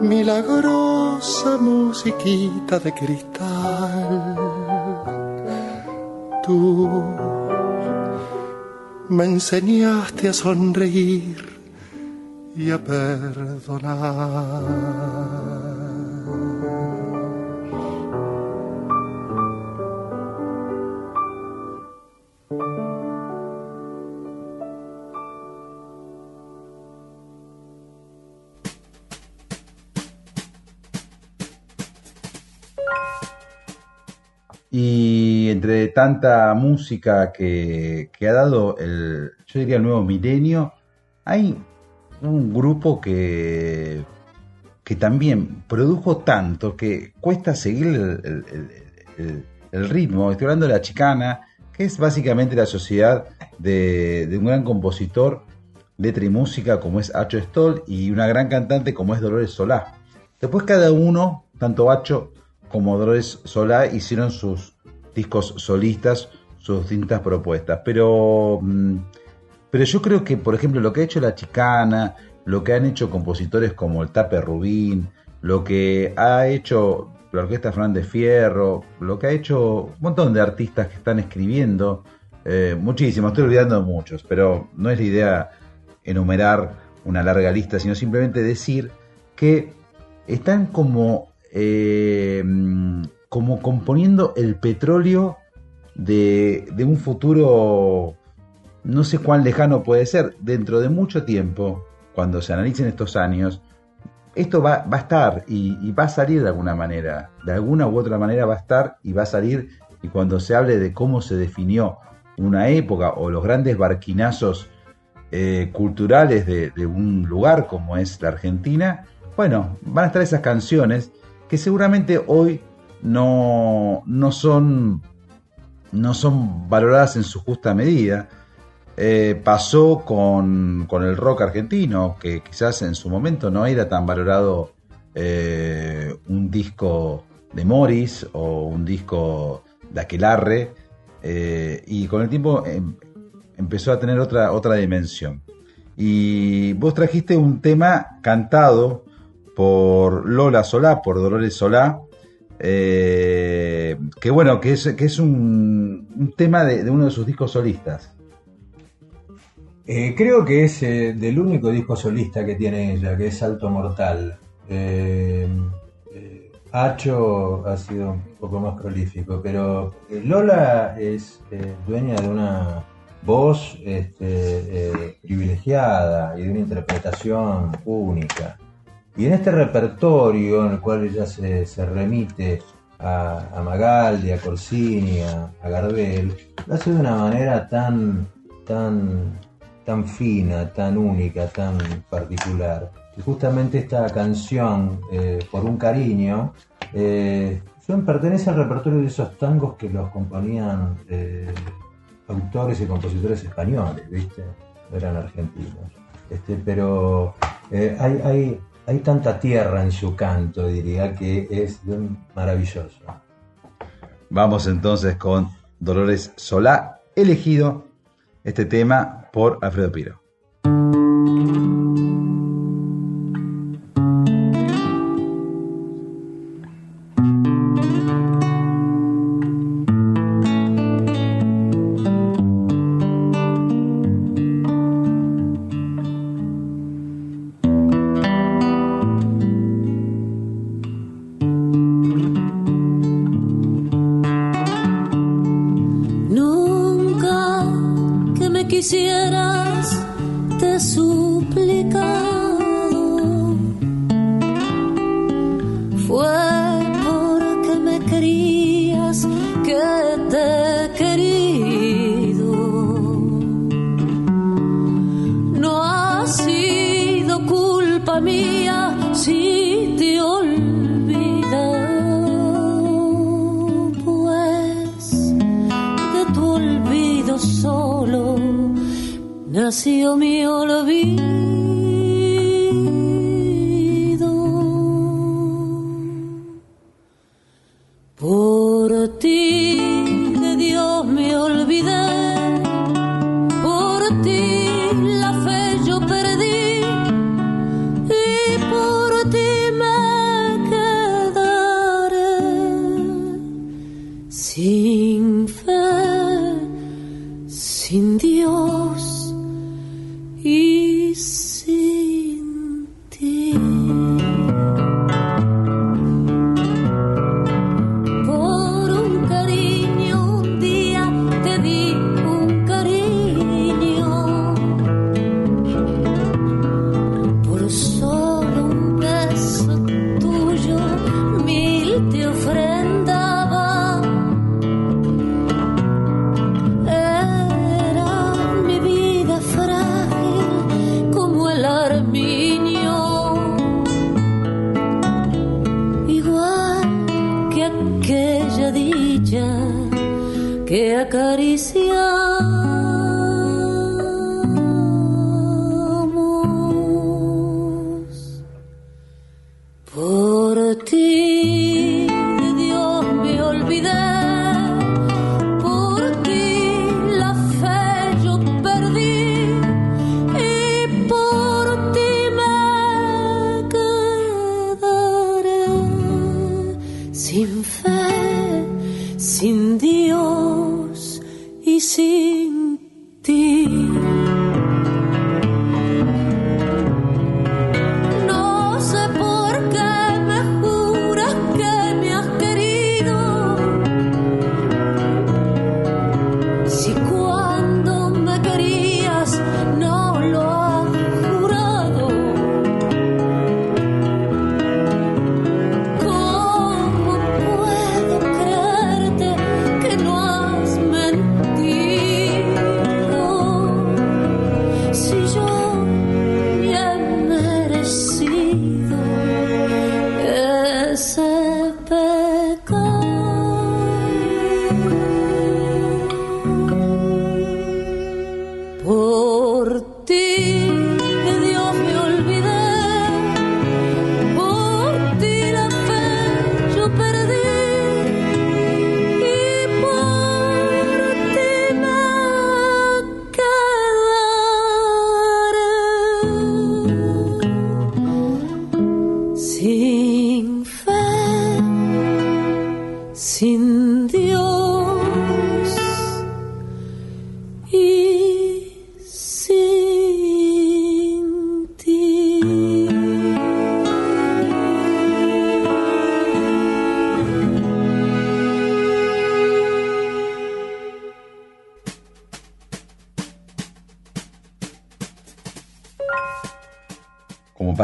milagrosa musiquita de cristal. Tú me enseñaste a sonreír y a perdonar. Tanta música que, ha dado el, yo diría el nuevo milenio, hay un grupo que, que también produjo tanto que cuesta seguir el, ritmo. Estoy hablando de la chicana, que es básicamente la sociedad de, de un gran compositor, letra y música como es Hacho Stoll y una gran cantante como es Dolores Solá. Después cada uno, tanto Hacho como Dolores Solá, hicieron sus discos solistas, sus distintas propuestas. Pero, mm, pero yo creo que, por ejemplo, lo que ha hecho La Chicana, lo que han hecho compositores como el Tape Rubín, lo que ha hecho la Orquesta Fernández Fierro, lo que ha hecho un montón de artistas que están escribiendo, eh, muchísimos, estoy olvidando muchos, pero no es la idea enumerar una larga lista, sino simplemente decir que están como, eh, como componiendo el petróleo de, de un futuro no sé cuán lejano puede ser, dentro de mucho tiempo, cuando se analicen estos años, esto va, va a estar y, va a salir de alguna manera, de alguna u otra manera va a estar y va a salir, y cuando se hable de cómo se definió una época o los grandes barquinazos eh, culturales de, de un lugar como es la Argentina, bueno, van a estar esas canciones que seguramente hoy no, no son no son valoradas en su justa medida. Eh, pasó con, con el rock argentino, que quizás en su momento no era tan valorado eh, un disco de Morris o un disco de Aquelarre, eh, y con el tiempo em- empezó a tener otra, otra dimensión. Y vos trajiste un tema cantado por Lola Solá, por Dolores Solá, Eh, que bueno, que es, que es un, tema de, uno de sus discos solistas. Eh, creo que es eh, del único disco solista que tiene ella, que es Salto Mortal. Hacho ha sido un poco más prolífico, pero Lola es dueña de una voz este, privilegiada y de una interpretación única. Y en este repertorio en el cual ella se, se remite a, a Magaldi, a Corsini, a, a Gardel, lo hace de una manera tan, tan, tan fina, tan única, tan particular. Y justamente esta canción, eh, Por un cariño, eh, son- pertenece al repertorio de esos tangos que los componían eh, autores y compositores españoles, ¿viste? Eran argentinos. Este, pero hay, hay, hay tanta tierra en su canto, diría, que es maravilloso. Vamos entonces con Dolores Solá, elegido este tema por Alfredo Piro.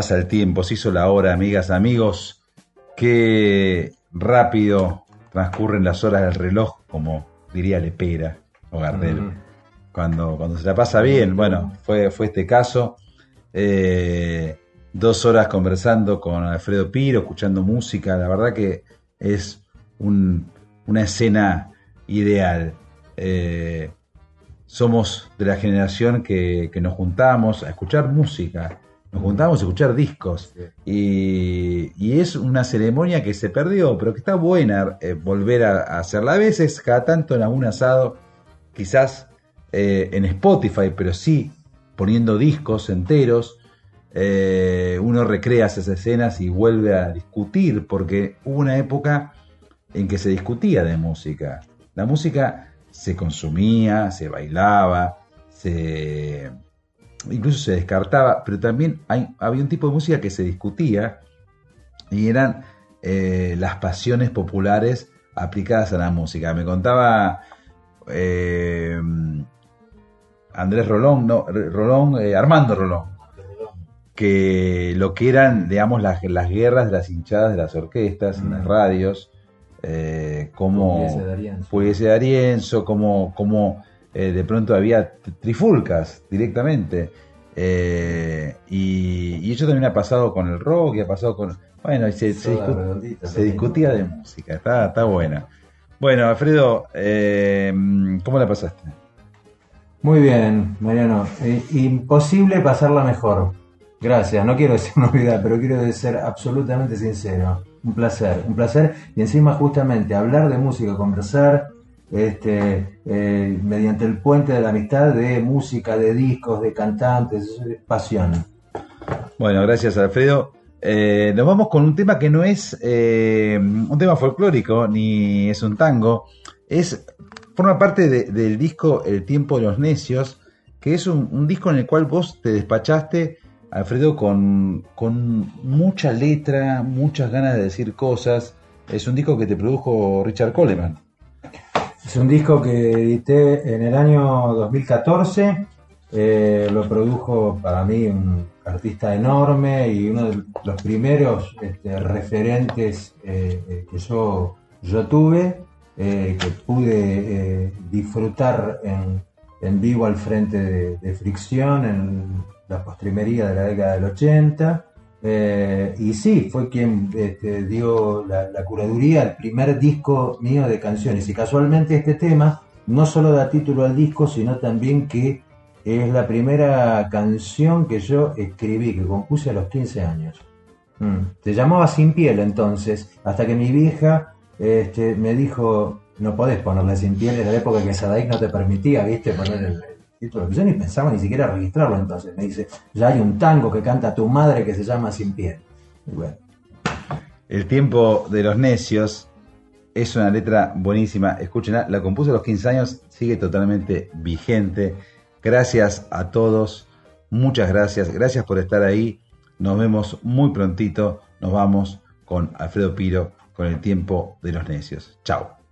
Pasa el tiempo, se hizo la hora, amigas, amigos. Qué rápido transcurren las horas del reloj, como diría Lepera o Gardel. Cuando, cuando se la pasa bien, bueno, fue, fue este caso. Eh, dos horas conversando con Alfredo Piro, escuchando música. La verdad que es un- una escena ideal. Eh, somos de la generación que, que nos juntamos a escuchar música, nos juntamos a escuchar discos. Y, y es una ceremonia que se perdió, pero que está buena eh, volver a, a hacerla. A veces, cada tanto en algún asado, quizás eh, en Spotify, pero sí poniendo discos enteros. eh, uno recrea esas escenas y vuelve a discutir, porque hubo una época en que se discutía de música. La música se consumía, se bailaba, se incluso se descartaba, pero también hay- había un tipo de música que se discutía y eran eh, las pasiones populares aplicadas a la música. Me contaba eh, Andrés Rolón, no, Rolón, eh, Armando Rolón, que lo que eran, digamos, las, las guerras de las hinchadas de las orquestas en las radios, eh, como Pugliese. Pugliese D'Arienzo, como, como eh, de pronto había trifulcas directamente. Eh, y, y eso también ha pasado con el rock y ha pasado con... Bueno, se, discu- discutía de música, está, está buena. Bueno, Alfredo, eh, ¿cómo la pasaste? Muy bien, Mariano. Imposible pasarla mejor. Gracias. No quiero decir novedad, pero quiero ser absolutamente sincero. Un placer, un placer. Y encima justamente hablar de música, conversar este, eh, mediante el puente de la amistad de música, de discos, de cantantes, es pasión. Bueno, gracias Alfredo. Eh, nos vamos con un tema que no es eh, un tema folclórico ni es un tango, es forma parte de- del disco El tiempo de los necios, que es un, un disco en el cual vos te despachaste, Alfredo, con, con mucha letra, muchas ganas de decir cosas. Es un disco que te produjo Richard Coleman. Es un disco que edité en el año 2014. eh, lo produjo para mí un artista enorme y uno de los primeros este, referentes eh, eh, que yo, yo tuve, eh, que pude disfrutar en, en vivo al frente de, de Fricción en la postrimería de la década del 80. Eh, y sí, fue quien este, dio la, curaduría al primer disco mío de canciones. Y casualmente este tema no solo da título al disco, sino también que es la primera canción que yo escribí, que compuse a los 15 años. Mm. Se llamaba Sin Piel entonces, hasta que mi vieja este, me dijo, no podés ponerle Sin Piel, era la época que Sadaic no te permitía, viste, poner el, Yo ni pensaba ni siquiera registrarlo entonces. Me dice, ya hay un tango que canta tu madre que se llama Sin Piel. Y El tiempo de los necios es una letra buenísima. Escúchenla, la compuse a los 15 años, sigue totalmente vigente. Gracias a todos, muchas gracias. Gracias por estar ahí. Nos vemos muy prontito. Nos vamos con Alfredo Piro con el tiempo de los necios. Chao.